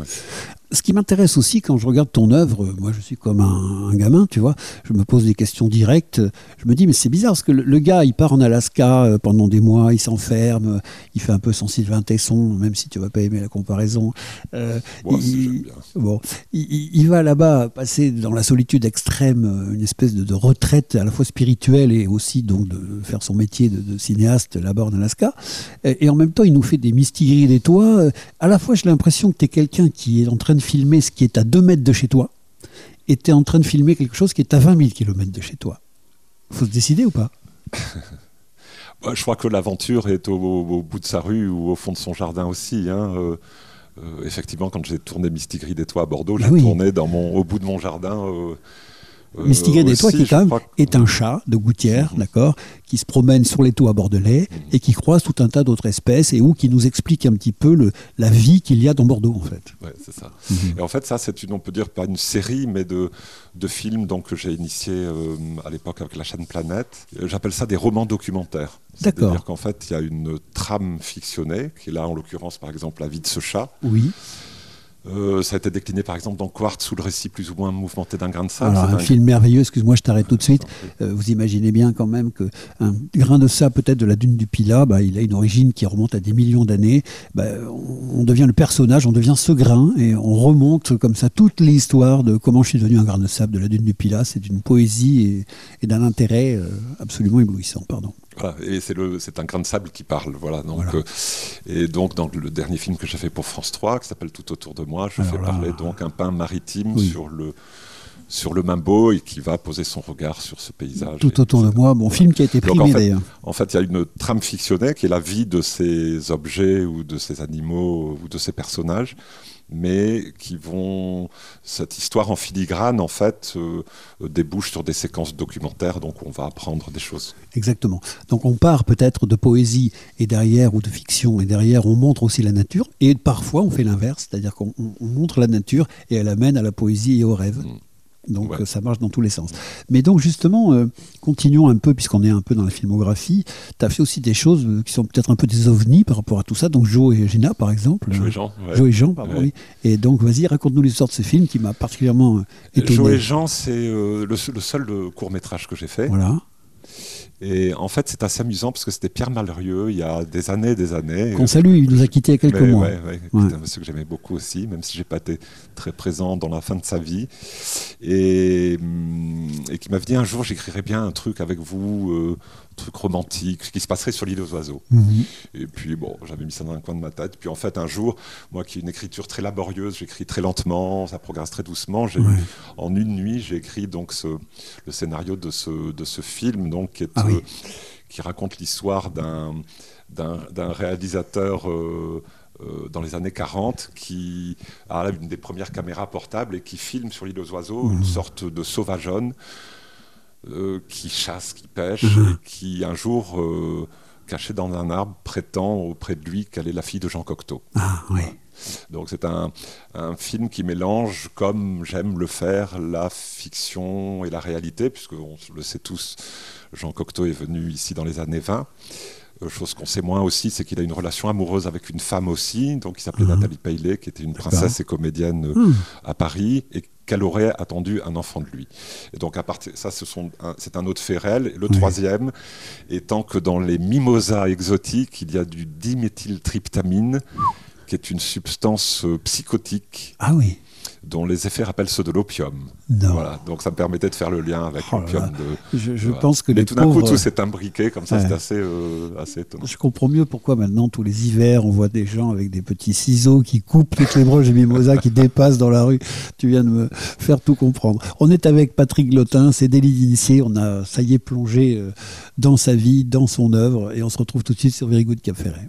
Ce qui m'intéresse aussi quand je regarde ton œuvre, moi je suis comme un, gamin, tu vois, je me pose des questions directes, je me dis mais c'est bizarre parce que le, gars il part en Alaska euh, pendant des mois, il s'enferme, il fait un peu son Sylvain Tesson, même si tu vas pas aimer la comparaison. Euh, il, bon, il va là-bas passer dans la solitude extrême euh, une espèce de, retraite à la fois spirituelle et aussi donc de faire son métier de, cinéaste là-bas en Alaska. Et, en même temps, il nous fait des mystilleries des toits. Euh, à la fois, j'ai l'impression que tu es quelqu'un qui est en train de filmer ce qui est à 2 mètres de chez toi et tu es en train de filmer quelque chose qui est à 20 000 km de chez toi. faut se décider ou pas? [LAUGHS] Je crois que l'aventure est au, bout de sa rue ou au fond de son jardin aussi. Hein. Euh, effectivement, quand j'ai tourné Mystigris des Toits à Bordeaux, bah j'ai tourné dans mon, au bout de mon jardin. Euh, Mystigris des Toits, qui quand même est un chat de gouttière, mhm. d'accord, qui se promène sur les toits bordelais mhm. et qui croise tout un tas d'autres espèces et où qui nous explique un petit peu le, la vie qu'il y a dans Bordeaux, en fait. Ouais, c'est ça. Mhm. Et en fait, ça, c'est une, on peut dire, pas une série, mais de, de films donc, que j'ai initié euh, à l'époque avec la chaîne Planète. J'appelle ça des romans documentaires. C'est-à-dire qu'en fait, il y a une trame fictionnée, qui est là, en l'occurrence, par exemple, La vie de ce chat. Oui. Euh, ça a été décliné par exemple dans Quartz sous le récit plus ou moins mouvementé d'un grain de sable. un, film merveilleux, excuse-moi, je t'arrête tout de suite. Euh, vous imaginez bien quand même qu'un grain de sable peut-être de la dune du Pila, bah, il a une origine qui remonte à des millions d'années. Bah, on, devient le personnage, on devient ce grain et on remonte comme ça toute l'histoire de comment je suis devenu un grain de sable de la dune du Pila. C'est d'une poésie et, d'un intérêt euh, absolument éblouissant. Pardon. Voilà, et c'est un grain de sable qui parle. Voilà, donc, et donc, dans le dernier film que j'ai fait pour France 3, qui s'appelle Tout autour de moi, je fais parler donc un pain maritime sur le sur le Mimbo et qui va poser son regard sur ce paysage. Tout autour de moi, mon film qui a été primé d'ailleurs. En fait, il y a une trame fictionnée qui est la vie de ces objets ou de ces animaux ou de ces personnages mais qui vont cette histoire en filigrane en fait euh, débouche sur des séquences documentaires donc on va apprendre des choses. Exactement. Donc on part peut-être de poésie et derrière ou de fiction et derrière on montre aussi la nature et parfois on fait l'inverse c'est-à-dire qu'on montre la nature et elle amène à la poésie et au rêve. Mm. Donc ça marche dans tous les sens. Mais donc justement, euh, continuons un peu, puisqu'on est un peu dans la filmographie, tu as fait aussi des choses euh, qui sont peut-être un peu des ovnis par rapport à tout ça. Donc Joe et Gina, par exemple. Joe et Jean. Joe et Jean, pardon, oui. Et donc vas-y, raconte-nous l'histoire de ce film qui m'a particulièrement euh, étonné. Joe et Jean, c'est le, le, seul court métrage que j'ai fait. Voilà. Et en fait, c'est assez amusant parce que c'était Pierre Malrieux il y a des années, des années. Qu'on salue, il nous a quittés il y a quelques mois. Oui, c'est un monsieur que j'aimais beaucoup aussi, même si j'ai pas été très présent dans la fin de sa vie. Et, hum, et qui m'avait dit un jour, j'écrirai bien un truc avec vous, euh, truc romantique, ce qui se passerait sur l'île aux oiseaux. Mhm. Et puis, bon, j'avais mis ça dans un coin de ma tête. Puis en fait, un jour, moi qui ai une écriture très laborieuse, j'écris très lentement, ça progresse très doucement. En une nuit, j'ai écrit donc ce, le scénario de ce, de ce film, donc, qui, est, ah euh, qui raconte l'histoire d'un, d'un, réalisateur. Euh, euh, dans les années 40 qui a une des premières caméras portables et qui filme sur l'île aux oiseaux une mhm. sorte de sauvageonne euh, qui chasse, qui pêche, mhm. et qui un jour, euh, caché dans un arbre, prétend auprès de lui qu'elle est la fille de Jean Cocteau. Ah oui. Donc c'est un, un, film qui mélange, comme j'aime le faire, la fiction et la réalité, puisque on le sait tous, Jean Cocteau est venu ici dans les années 20. Chose qu'on sait moins aussi, c'est qu'il a une relation amoureuse avec une femme aussi, donc qui s'appelait ah. Nathalie Paylet, qui était une princesse et comédienne hmm. à Paris, et qu'elle aurait attendu un enfant de lui. Et donc, à partir, ça, c'est un autre fait réel. Le troisième étant que dans les mimosas exotiques, il y a du diméthyltryptamine, qui est une substance euh, psychotique. Ah oui dont les effets rappellent ceux de l'opium. Voilà, donc ça me permettait de faire le lien avec oh l'opium. Je, pense que Mais tout d'un coup, tout s'est imbriqué comme ça, c'est assez, euh, assez étonnant. Je comprends mieux pourquoi maintenant, tous les hivers, on voit des gens avec des petits ciseaux qui coupent toutes les broches de mimosa qui dépassent dans la rue. Tu viens de me faire tout comprendre. On est avec Patrick Glotin, c'est délit d'initié. On a, ça y est, plongé euh, dans sa vie, dans son œuvre, et on se retrouve tout de suite sur Very Good Cap Ferret.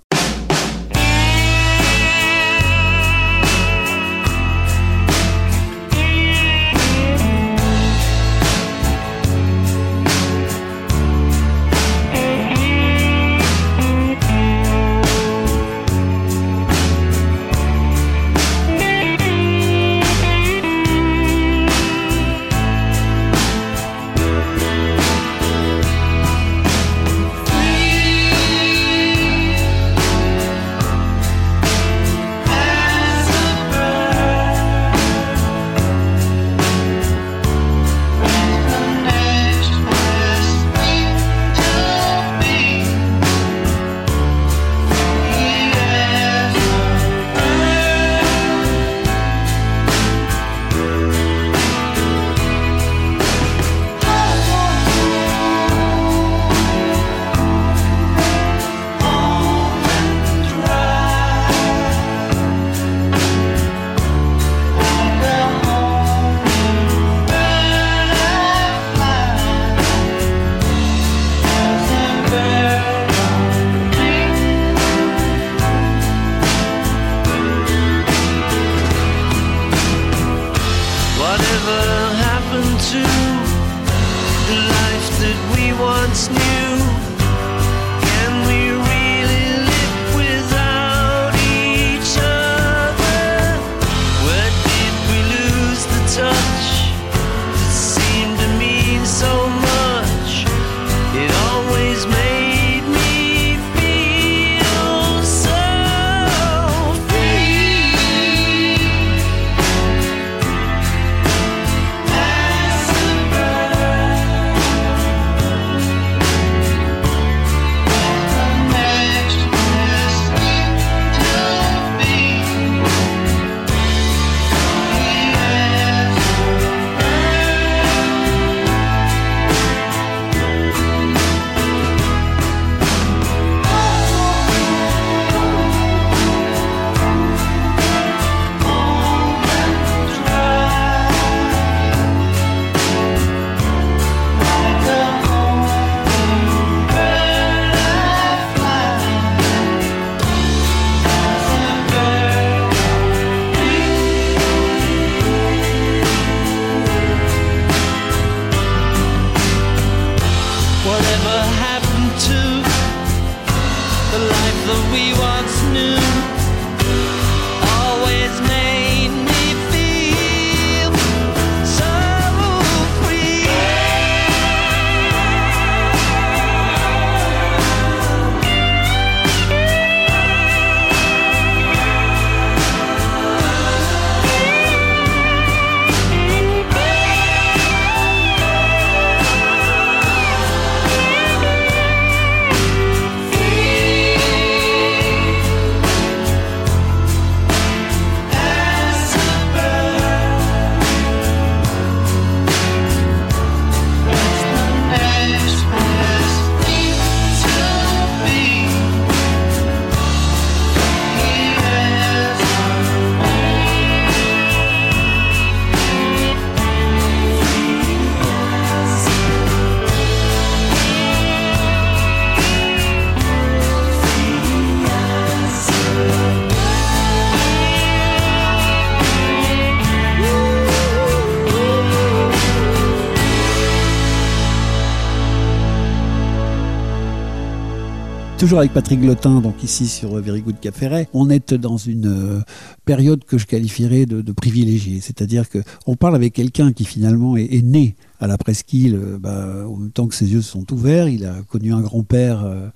Toujours avec Patrick Glotin, donc ici sur Very Good Cap Ferret. On est dans une euh, période que je qualifierais de, privilégiée, c'est-à-dire qu'on parle avec quelqu'un qui finalement est, né à la presqu'île, euh, bah, en même temps que ses yeux sont ouverts. Il a connu un grand-père. Euh,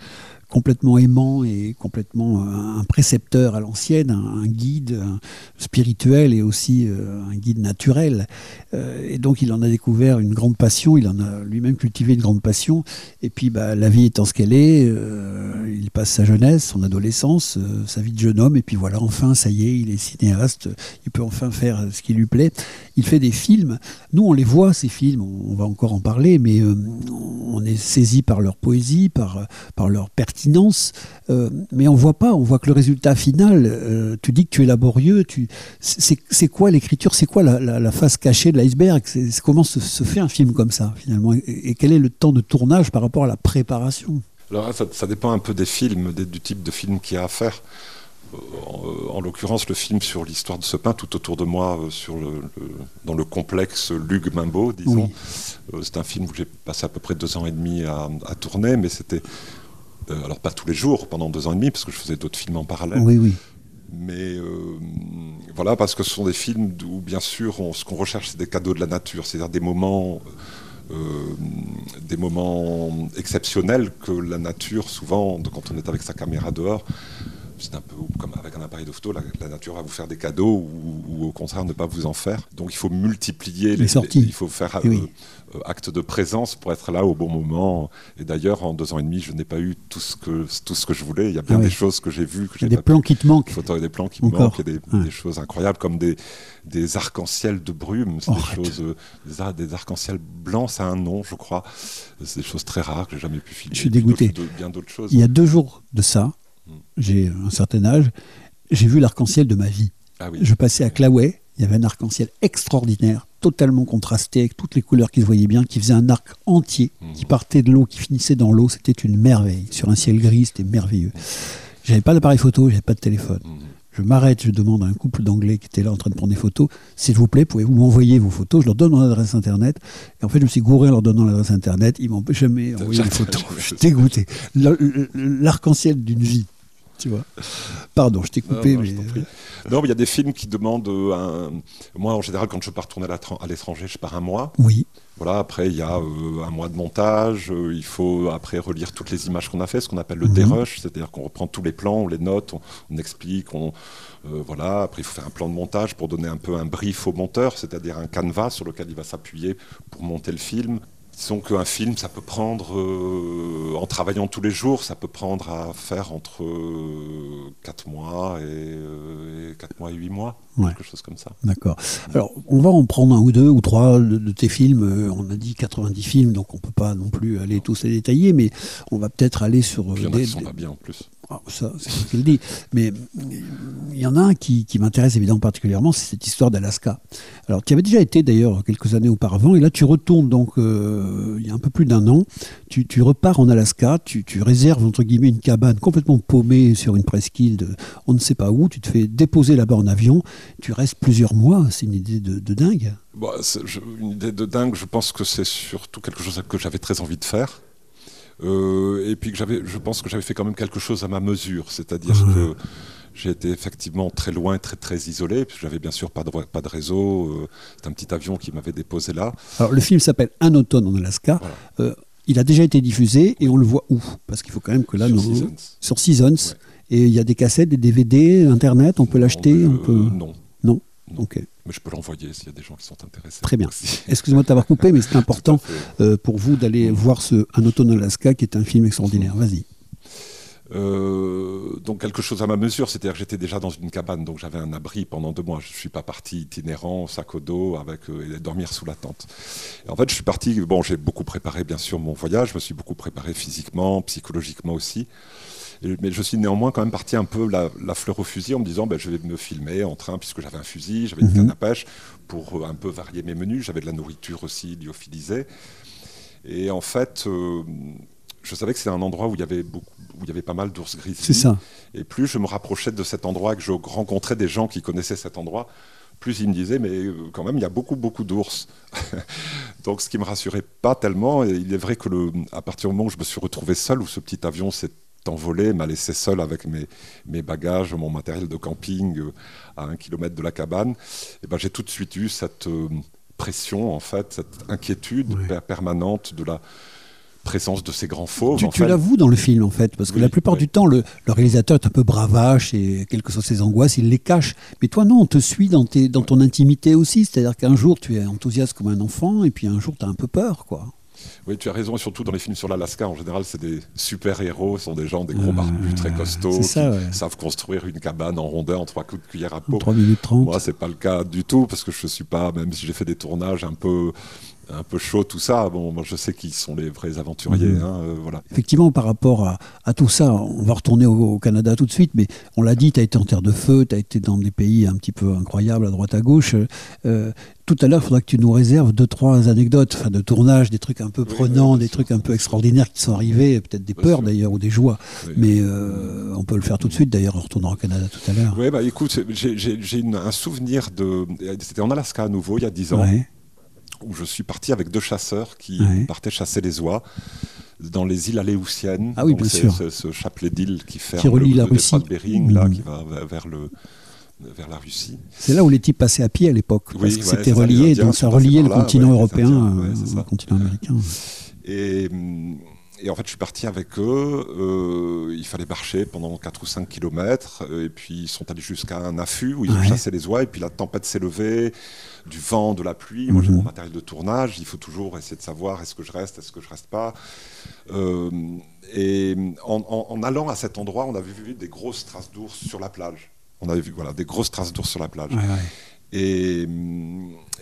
complètement aimant et complètement un précepteur à l'ancienne, un, guide spirituel et aussi un guide naturel. et donc il en a découvert une grande passion, il en a lui-même cultivé une grande passion. Et puis bah, la vie étant ce qu'elle est, il passe sa jeunesse, son adolescence, sa vie de jeune homme, et puis voilà, enfin, ça y est, il est cinéaste, il peut enfin faire ce qui lui plaît. Il fait des films. Nous, on les voit, ces films, on va encore en parler, mais euh, on est saisi par leur poésie, par leur pertinence, euh, mais on voit pas, on voit que le résultat final, euh, tu dis que tu es laborieux, tu, c'est quoi l'écriture, c'est quoi la, face cachée de l'iceberg, comment se, fait un film comme ça, finalement, et, quel est le temps de tournage par rapport à la préparation? Alors ça, dépend un peu des films, du type de film qu'il y a à faire en, l'occurrence le film sur l'histoire de ce pain tout autour de moi euh, sur le, dans le complexe Lug Mimbo, disons. Euh, c'est un film où j'ai passé à peu près deux ans et demi à, tourner, mais c'était euh, alors pas tous les jours pendant deux ans et demi parce que je faisais d'autres films en parallèle. Oui, oui. Mais voilà, parce que ce sont des films où bien sûr ce qu'on recherche c'est des cadeaux de la nature, c'est-à-dire des moments. des moments exceptionnels que la nature, souvent, quand on est avec sa caméra dehors, c'est un peu comme avec un appareil de photo, la, nature va vous faire des cadeaux ou, au contraire ne pas vous en faire. Donc il faut multiplier les, sorties. il faut faire euh, euh, acte de présence pour être là au bon moment. Et d'ailleurs, en deux ans et demi, je n'ai pas eu tout ce que, tout ce que je voulais. Il y a bien ah des choses que j'ai vues. il y a des plans qui te manquent. Il y a des plans qui me manquent. Il y a des, choses incroyables comme des, des arcs-en-ciel de brume. C'est des choses, euh, des, arcs-en-ciel blancs, ça a un nom, je crois. C'est des choses très rares que j'ai jamais pu filmer. Je suis dégoûté. bien d'autres choses. Il y a deux jours de ça, j'ai un certain âge, j'ai vu l'arc-en-ciel de ma vie. Ah je passais à Claouet, il y avait un arc-en-ciel extraordinaire, totalement contrasté, avec toutes les couleurs qui se voyaient bien, qui faisait un arc entier, qui mhm. partait de l'eau, qui finissait dans l'eau. C'était une merveille. Sur un ciel gris, c'était merveilleux. J'avais pas d'appareil photo, j'avais pas de téléphone. Mhm. Je m'arrête, je demande à un couple d'anglais qui était là en train de prendre des photos, s'il vous plaît, pouvez-vous m'envoyer vos photos? Je leur donne mon adresse internet. Et en fait, je me suis gouré en leur donnant l'adresse internet. Ils m'ont jamais envoyé les photos. Je suis dégoûté. L'arc-en-ciel d'une vie tu vois. Pardon, je t'ai coupé. mais... Non, mais il y a des films qui demandent un... Moi, en général, quand je pars tourner à l'étranger, je pars un mois. Oui. Voilà, après, il y a euh, un mois de montage. Euh, il faut après relire toutes les images qu'on a fait, ce qu'on appelle le mhm. dérush, c'est-à-dire qu'on reprend tous les plans, on les note, on, explique, on, euh, voilà. Après, il faut faire un plan de montage pour donner un peu un brief au monteur, c'est-à-dire un canevas sur lequel il va s'appuyer pour monter le film. Disons qu'un film, ça peut prendre, euh, en travaillant tous les jours, ça peut prendre à faire entre 4 euh, mois et, 4 euh, mois et 8 mois, quelque chose comme ça. D'accord. Alors, on va en prendre un ou deux ou trois de, tes films. On a dit 90 films, donc on ne peut pas non plus aller tous les détailler, mais on va peut-être aller sur... Il y en a qui sont pas bien en plus. Ah, ça, c'est ce qu'il dit. Mais il y en a un qui, m'intéresse évidemment particulièrement, c'est cette histoire d'Alaska. Alors, tu avais déjà été d'ailleurs quelques années auparavant, et là tu retournes donc euh, il y a un peu plus d'un an. Tu, repars en Alaska, tu, réserves entre guillemets une cabane complètement paumée sur une presqu'île de on ne sait pas où. Tu te fais déposer là-bas en avion. Tu restes plusieurs mois. C'est une idée de, dingue. Bah, une idée de dingue. Je pense que c'est surtout quelque chose que j'avais très envie de faire. Euh, et puis que j'avais, je pense que j'avais fait quand même quelque chose à ma mesure, c'est-à-dire que j'ai été effectivement très loin, très très isolé, puis j'avais bien sûr pas de, pas de réseau. Euh, c'est un petit avion qui m'avait déposé là. Alors le film s'appelle Un automne en Alaska. Euh, il a déjà été diffusé et on le voit où? Parce qu'il faut quand même que là, sur nous, Seasons. sur Seasons. Et il y a des cassettes, des DVD, Internet, on peut l'acheter on peut... Non? Non. Ok. Mais je peux l'envoyer s'il y a des gens qui sont intéressés. Très bien. Excusez-moi de t'avoir coupé, mais c'est [LAUGHS] important euh, pour vous d'aller mm. voir ce Un automne Alaska, qui est un film extraordinaire. Vas-y. Euh, donc quelque chose à ma mesure, c'est-à-dire que j'étais déjà dans une cabane, donc j'avais un abri pendant deux mois. Je ne suis pas parti itinérant, sac au dos, avec euh, et dormir sous la tente. Et en fait, je suis parti. Bon, j'ai beaucoup préparé bien sûr mon voyage. Je me suis beaucoup préparé physiquement, psychologiquement aussi mais je suis néanmoins quand même parti un peu la, fleur au fusil en me disant ben, je vais me filmer en train, puisque j'avais un fusil, j'avais une mhm. canne à pêche, pour euh, un peu varier mes menus. J'avais de la nourriture aussi lyophilisée. Et en fait, euh, je savais que c'était un endroit où il y avait beaucoup, où il y avait pas mal d'ours gris. C'est ça. Et plus je me rapprochais de cet endroit, que je rencontrais des gens qui connaissaient cet endroit, plus ils me disaient, mais euh, quand même, il y a beaucoup, beaucoup d'ours. [LAUGHS] Donc, ce qui me rassurait pas tellement. Et il est vrai que le, à partir du moment où je me suis retrouvé seul, où ce petit avion s'est envolé, m'a laissé seul avec mes, mes, bagages, mon matériel de camping euh, à un kilomètre de la cabane, et ben, j'ai tout de suite eu cette euh, pression, en fait, cette inquiétude permanente de la présence de ces grands fauves. Tu, tu l'avoues dans le film, en fait, parce que la plupart du temps, le, réalisateur est un peu bravache et quelles que soient ses angoisses, il les cache. Mais toi, non, on te suit dans, tes, dans ton intimité aussi. C'est-à-dire qu'un jour, tu es enthousiaste comme un enfant, et puis un jour, tu as un peu peur, quoi. Oui, tu as raison, surtout dans les films sur l'Alaska, en général, c'est des super-héros, sont des gens, des gros barbus très costauds, qui savent construire une cabane en rondeur en trois coups de cuillère à peau. 3 minutes 30. Moi, c'est pas le cas du tout, parce que je suis pas, même si j'ai fait des tournages un peu un peu chaud tout ça. Bon, moi je sais qui sont les vrais aventuriers. Mhm. Hein, euh, voilà. Effectivement, par rapport à, tout ça, on va retourner au, Canada tout de suite, mais on l'a dit, tu as été en terre de feu, tu as été dans des pays un petit peu incroyables à droite à gauche. Euh, tout à l'heure, il faudra que tu nous réserves deux, trois anecdotes enfin, de tournage, des trucs un peu prenants, des trucs un peu extraordinaires qui sont arrivés, peut-être des peurs d'ailleurs ou des joies. Mais euh, on peut le faire tout de suite, d'ailleurs, on retournera au Canada tout à l'heure. Oui, bah écoute, j'ai un souvenir de. C'était en Alaska à nouveau, il y a dix ans où je suis parti avec deux chasseurs qui partaient chasser les oies dans les îles Aléoutiennes. Ah oui, bien sûr. Ce, chapelet d'îles qui ferme qui relie la Russie. de Bering, là, mmh. qui va vers le vers la Russie. C'est là où les types passaient à pied à l'époque, parce que c'était relié, donc ça reliait le continent européen au continent américain. Et et en fait, je suis parti avec eux. Euh, il fallait marcher pendant 4 ou 5 kilomètres. Et puis, ils sont allés jusqu'à un affût où ils ont chassé les oies. Et puis, la tempête s'est levée, du vent, de la pluie. Moi, j'ai mon mhm. matériel de tournage. Il faut toujours essayer de savoir est-ce que je reste, est-ce que je reste pas. Euh, et en, allant à cet endroit, on avait vu des grosses traces d'ours sur la plage. On avait vu voilà, des grosses traces d'ours sur la plage. Et,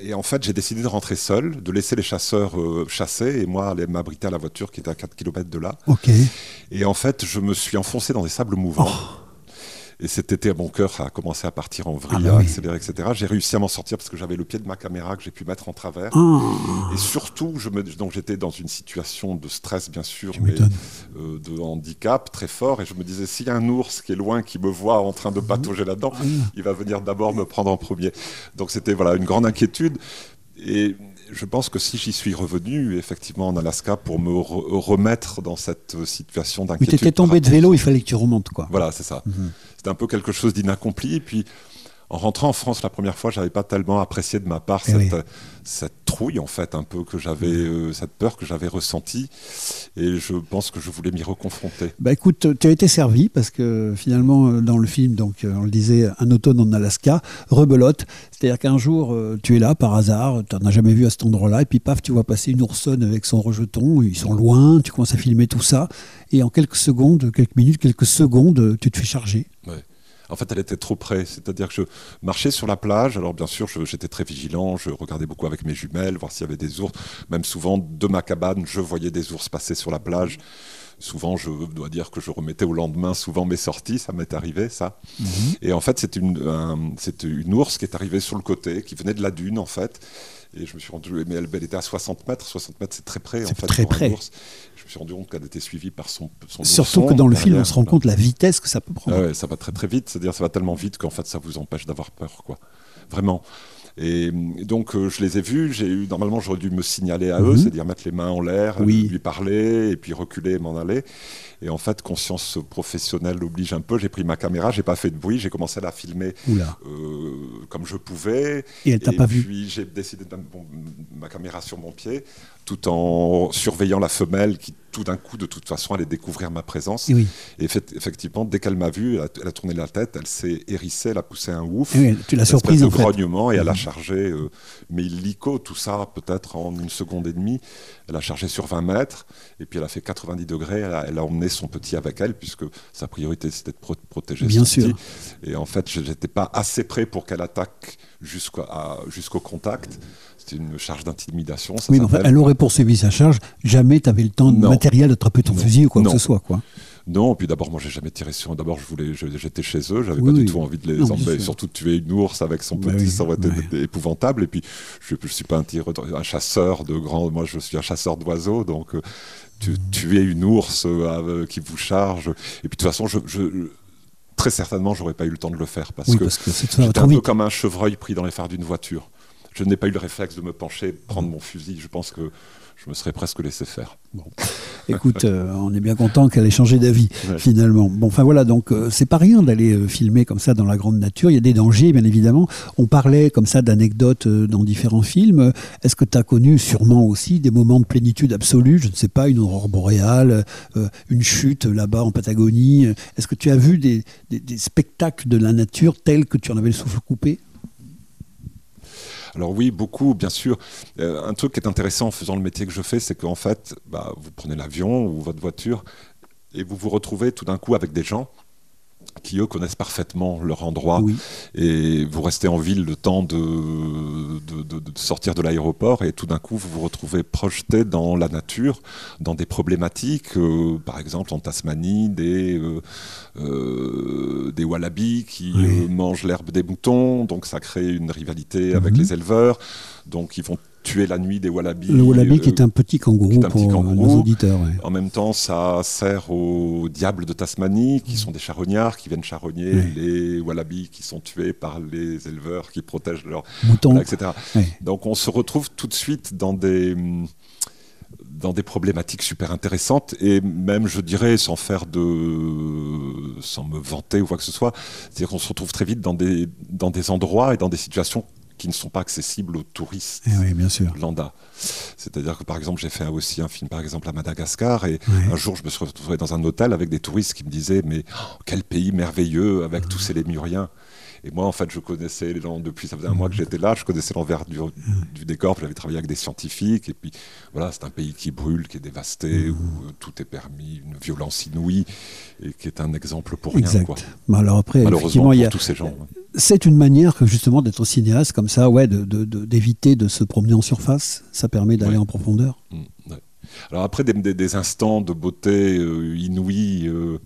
et, en fait, j'ai décidé de rentrer seul, de laisser les chasseurs euh, chasser et moi aller m'abriter à la voiture qui était à 4 km de là. Et en fait, je me suis enfoncé dans des sables mouvants. Oh. Et cet été, mon cœur a commencé à partir en vrille, ah bah à accélérer, etc. J'ai réussi à m'en sortir parce que j'avais le pied de ma caméra que j'ai pu mettre en travers. Ah. Et surtout, je me, donc j'étais dans une situation de stress, bien sûr, mais euh, de handicap très fort. Et je me disais, s'il y a un ours qui est loin, qui me voit en train de mmh. patauger là-dedans, ah il va venir d'abord me prendre en premier. Donc c'était voilà une grande inquiétude. Et je pense que si j'y suis revenu, effectivement, en Alaska, pour me remettre dans cette situation d'inquiétude. Mais tu étais tombé de vélo, il fallait que tu remontes, quoi. Voilà, c'est ça. Mmh. C'était un peu quelque chose d'inaccompli. Puis, en rentrant en France la première fois, j'avais pas tellement apprécié de ma part eh cette, trouille en fait, un peu que j'avais, mmh. euh, cette peur que j'avais ressentie, et je pense que je voulais m'y reconfronter. Bah écoute, tu as été servi parce que finalement euh, dans le film, donc euh, on le disait, un automne en Alaska, rebelote, c'est-à-dire qu'un jour tu es là par hasard, tu n'en as jamais vu à cet endroit-là, et puis paf, tu vois passer une oursonne avec son rejeton, ils sont loin, tu commences à filmer tout ça, et en quelques secondes, quelques minutes, quelques secondes, tu te fais charger. En fait, elle était trop près. C'est-à-dire que je marchais sur la plage. Alors, bien sûr, j'étais très vigilant. Je regardais beaucoup avec mes jumelles, voir s'il y avait des ours. Même souvent, de ma cabane, je voyais des ours passer sur la plage. Souvent, je dois dire que je remettais au lendemain souvent mes sorties. Ça m'est arrivé, ça. Mhm. Et en fait, c'est une, une ours qui est arrivée sur le côté, qui venait de la dune, en fait. Et je me suis rendu, mais elle, elle était à 60 mètres. 60 mètres, c'est très près, en fait, très près. Je me suis rendu compte qu'elle était suivie par son, son Surtout que dans le film, on se rend compte de la vitesse que ça peut prendre. Ah ça va très très vite, c'est-à-dire ça va tellement vite qu'en fait ça vous empêche d'avoir peur, quoi. Vraiment. Et donc euh, je les ai vus, j'ai eu normalement j'aurais dû me signaler à eux, mhm. c'est-à-dire mettre les mains en l'air, lui parler et puis reculer et m'en aller. Et en fait, conscience professionnelle oblige un peu. J'ai pris ma caméra, j'ai pas fait de bruit, j'ai commencé à la filmer euh, comme je pouvais. Et elle t'a pas vu Puis j'ai décidé de mettre ma caméra sur mon pied, tout en surveillant la femelle qui tout d'un coup, de toute façon, allait découvrir ma présence. Et, effectivement, dès qu'elle m'a vu, elle a, tourné la tête, elle s'est hérissée, elle a poussé un ouf. tu l'as surprise en fait. grognement et elle a mhm. chargé, euh, mais illico, tout ça peut-être en une seconde et demie. Elle a chargé sur 20 mètres et puis elle a fait 90 degrés. Elle a, emmené son petit avec elle puisque sa priorité c'était de protéger Bien son sûr. petit. Et en fait, je n'étais pas assez prêt pour qu'elle attaque jusqu'au contact. C'était une charge d'intimidation. Oui, mais elle aurait poursuivi sa charge. Jamais tu avais le temps de matériel d'attraper ton fusil ou quoi que ce soit. Quoi. Non, puis d'abord, moi, j'ai jamais tiré sur. D'abord, je voulais, j'étais chez eux, j'avais pas du tout envie de les embêter, surtout de tuer une ours avec son bah petit, ça aurait été épouvantable. Et puis, je, ne suis pas un, un, chasseur de grands. Moi, je suis un chasseur d'oiseaux, donc euh, tu, tuer une ours euh, qui vous charge. Et puis, de toute façon, je, très certainement, j'aurais pas eu le temps de le faire parce que, parce que j'étais un peu comme un chevreuil pris dans les phares d'une voiture je n'ai pas eu le réflexe de me pencher, prendre mon fusil. Je pense que je me serais presque laissé faire. Bon. Écoute, euh, on est bien content qu'elle ait changé d'avis finalement. Bon, enfin voilà, donc euh, c'est pas rien d'aller euh, filmer comme ça dans la grande nature. Il y a des dangers, bien évidemment. On parlait comme ça d'anecdotes dans différents films. Est-ce que tu as connu sûrement aussi des moments de plénitude absolue? Je ne sais pas, une aurore boréale, une chute là-bas en Patagonie. Est-ce que tu as vu des, des spectacles de la nature tels que tu en avais le souffle coupé? Alors oui, beaucoup, bien sûr. Euh, un truc qui est intéressant en faisant le métier que je fais, c'est qu'en fait, bah, vous prenez l'avion ou votre voiture et vous vous retrouvez tout d'un coup avec des gens qui eux connaissent parfaitement leur endroit. Et vous restez en ville le temps de, de, sortir de l'aéroport et tout d'un coup vous vous retrouvez projeté dans la nature, dans des problématiques, euh, par exemple en Tasmanie, des, euh, euh, des wallabies qui mangent l'herbe des moutons, donc ça crée une rivalité avec mhm. les éleveurs, donc ils vont tuer la nuit des wallabies. Le wallaby qui est un petit kangourou pour nos auditeurs. En même temps, ça sert aux diables de Tasmanie, qui sont des charognards, qui viennent charogner les wallabies qui sont tués par les éleveurs qui protègent leurs moutons, etc. Donc on se retrouve tout de suite dans des dans des problématiques super intéressantes et même je dirais sans faire de sans me vanter ou quoi que ce soit c'est-à-dire qu'on se retrouve très vite dans des dans des endroits et dans des situations qui ne sont pas accessibles aux touristes eh oui, bien sûr. lambda. C'est-à-dire que par exemple, j'ai fait aussi un film par exemple à Madagascar et un jour je me suis retrouvé dans un hôtel avec des touristes qui me disaient mais oh, quel pays merveilleux avec tous ces lémuriens. Et moi, en fait, je connaissais les gens depuis, ça faisait un mois que j'étais là, je connaissais l'envers du, du, décor, j'avais travaillé avec des scientifiques, et puis voilà, c'est un pays qui brûle, qui est dévasté, où euh, tout est permis, une violence inouïe, et qui est un exemple pour rien. Exact. Quoi. Mais alors après, Malheureusement, il y a tous ces gens. C'est une manière que justement d'être cinéaste comme ça, ouais, d'éviter de, de, se promener en surface. Ça permet d'aller en profondeur. Mmh, alors après, des, des, instants de beauté euh, inouïe. Euh,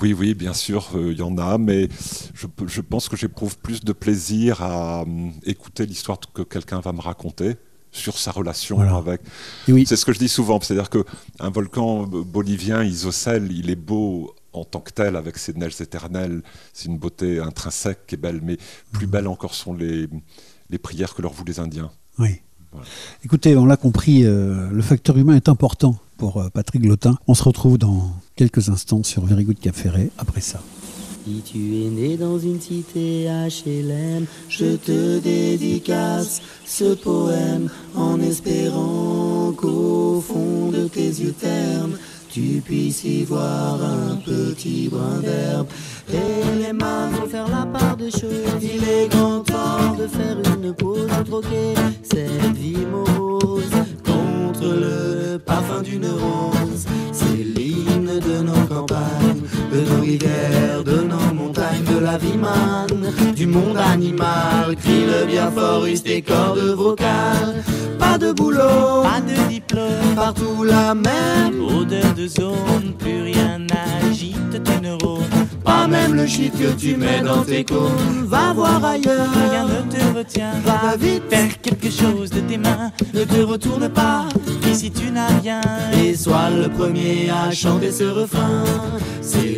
oui, oui, bien sûr, il y en a, mais je, je pense que j'éprouve plus de plaisir à écouter l'histoire que quelqu'un va me raconter sur sa relation avec. Oui. C'est ce que je dis souvent, c'est-à-dire qu'un volcan bolivien, Isocèle, il est beau en tant que tel, avec ses neiges éternelles, c'est une beauté intrinsèque qui est belle, mais plus mm. belle encore sont les, les prières que leur vouent les Indiens. Oui. Écoutez, on l'a compris, euh, le facteur humain est important pour euh, Patrick Lotin. On se retrouve dans quelques instants sur Very Good Cap Ferret après ça. Si tu es né dans une cité HLM, je te dédicace ce poème en espérant qu'au fond de tes yeux ternes, tu puisses y voir un petit brin d'herbe. Et les mains vont faire la part des choses. Il est grand temps de faire une pause, troquer cette vie morose le parfum d'une rose. C'est l'hymne de nos campagnes, de nos rivières, de nos montagnes, de la vie manne, du monde animal. Crie le bien fort, use tes cordes vocales. Pas de boulot, pas de diplôme, partout la même odeur de zone, plus rien n'agite tes neurones. Pas même le chiffre que tu mets dans tes cônes. Va voir ailleurs, rien ne te retient. Va vite, faire quelque chose de tes mains. Ne te retourne pas, ici tu n'as rien. Et sois le premier à chanter ce refrain. C'est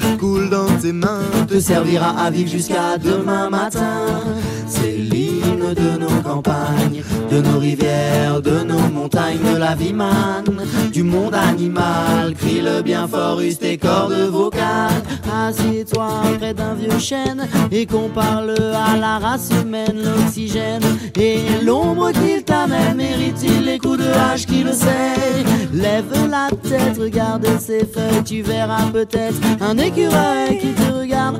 coule dans tes mains te servira à vivre jusqu'à demain matin. De nos campagnes, de nos rivières, de nos montagnes, de la vie manne, du monde animal. Crie le bien fort, use tes cordes vocales. Assieds-toi près d'un vieux chêne et qu'on parle à la race humaine, l'oxygène et l'ombre qu'il t'amène. Mérite-t-il les coups de hache qui le sait? Lève la tête, regarde ses feuilles, tu verras peut-être un écureuil qui te regarde.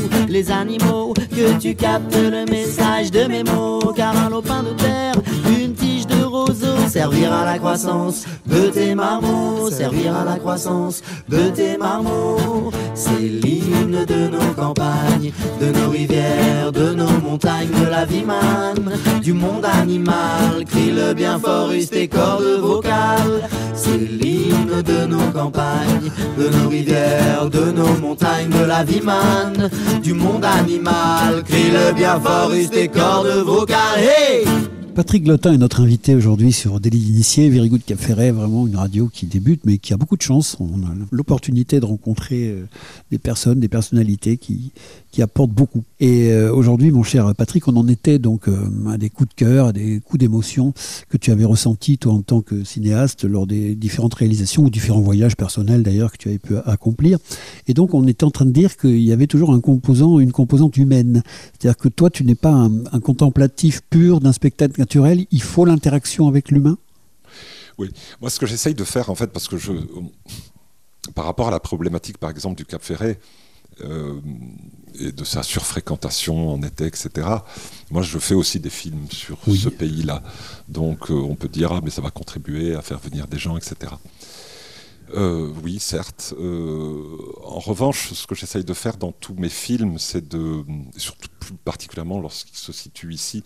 les animaux que tu captes le message de mes mots. Car un lopin de terre, servir à la croissance de tes marmots, servir à la croissance de tes marmots. C'est l'hymne de nos campagnes, de nos rivières, de nos montagnes, de la vie manne, du monde animal. Crie le bien fort, use tes cordes vocales. C'est l'hymne de nos campagnes, de nos rivières, de nos montagnes, de la vie manne, du monde animal. Crie le bien fort, use tes cordes vocales. Patrick Glotin est notre invité aujourd'hui sur Délit d'initié, Very Good Cap vraiment une radio qui débute mais qui a beaucoup de chance. On a l'opportunité de rencontrer euh, des personnes, des personnalités qui, qui apportent beaucoup. Et euh, aujourd'hui, mon cher Patrick, on en était donc euh, à des coups de cœur, à des coups d'émotion que tu avais ressentis toi en tant que cinéaste lors des différentes réalisations ou différents voyages personnels d'ailleurs que tu avais pu accomplir. Et donc on était en train de dire qu'il y avait toujours un composant, une composante humaine. C'est-à-dire que toi, tu n'es pas un contemplatif pur d'un spectacle naturel, il faut l'interaction avec l'humain? Oui, moi ce que j'essaye de faire en fait, parce que je, par rapport à la problématique par exemple du Cap Ferret, euh, et de sa surfréquentation en été, etc. Moi, je fais aussi des films sur ce pays-là. Donc, euh, on peut dire, ah, mais ça va contribuer à faire venir des gens, etc. Euh, oui, certes. en revanche, ce que j'essaye de faire dans tous mes films, c'est de, surtout plus particulièrement lorsqu'ils se situent ici,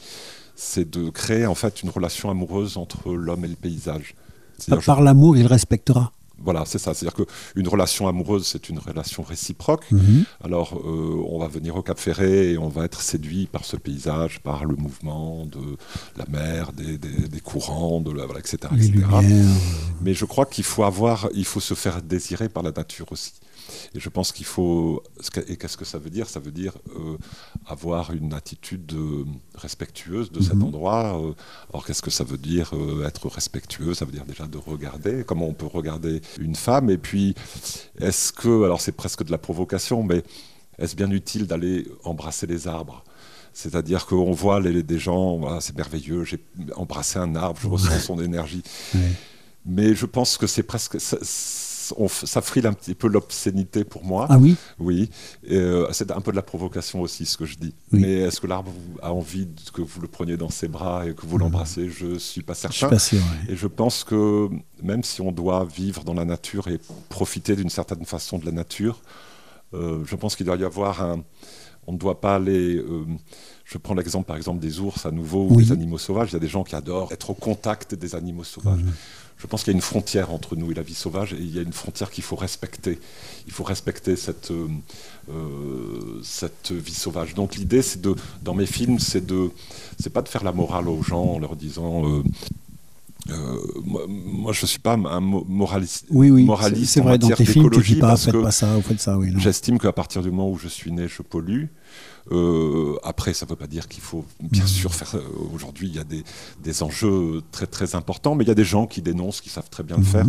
c'est de créer en fait une relation amoureuse entre l'homme et le paysage. Par l'amour, il respectera. Voilà, c'est ça. C'est-à-dire qu'une relation amoureuse, c'est une relation réciproque. Mhm. Alors, euh, on va venir au Cap Ferré et on va être séduit par ce paysage, par le mouvement de la mer, des, courants, de la, voilà, etc. Mais je crois qu'il faut avoir, il faut se faire désirer par la nature aussi. Et je pense qu'il faut. Et qu'est-ce que ça veut dire? Ça veut dire euh, avoir une attitude euh, respectueuse de cet mhm. endroit. Euh. alors qu'est-ce que ça veut dire être respectueux? Ça veut dire déjà de regarder. Comment on peut regarder une femme Et puis, est-ce que. Alors c'est presque de la provocation, mais est-ce bien utile d'aller embrasser les arbres? C'est-à-dire qu'on voit les, des gens, c'est merveilleux, j'ai embrassé un arbre, je ressens son énergie. Mais je pense que c'est presque ça frile un petit peu l'obscénité pour moi. Ah oui? Oui. Euh, c'est un peu de la provocation aussi, ce que je dis. Mais est-ce que l'arbre a envie que vous le preniez dans ses bras et que vous l'embrassez Je ne suis pas certain. Je suis pas sûr, Et je pense que même si on doit vivre dans la nature et profiter d'une certaine façon de la nature, euh, je pense qu'il doit y avoir un... On ne doit pas aller... Euh, je prends l'exemple par exemple des ours à nouveau ou des animaux sauvages. Il y a des gens qui adorent être au contact des animaux sauvages je pense qu'il y a une frontière entre nous et la vie sauvage, et il y a une frontière qu'il faut respecter. Il faut respecter cette, euh, euh, cette vie sauvage. Donc l'idée, c'est de, dans mes films, c'est de, c'est pas de faire la morale aux gens en leur disant. Euh, moi, je ne suis pas un moraliste. Oui, oui, c'est vrai, dans tes films, tu dis pas, faites pas ça, faites ça. Oui, J'estime qu'à partir du moment où je suis né, je pollue. Euh, après, ça ne veut pas dire qu'il faut, bien sûr, faire. Euh, aujourd'hui, il y a des, des, enjeux très très importants, mais il y a des gens qui dénoncent, qui savent très bien le faire.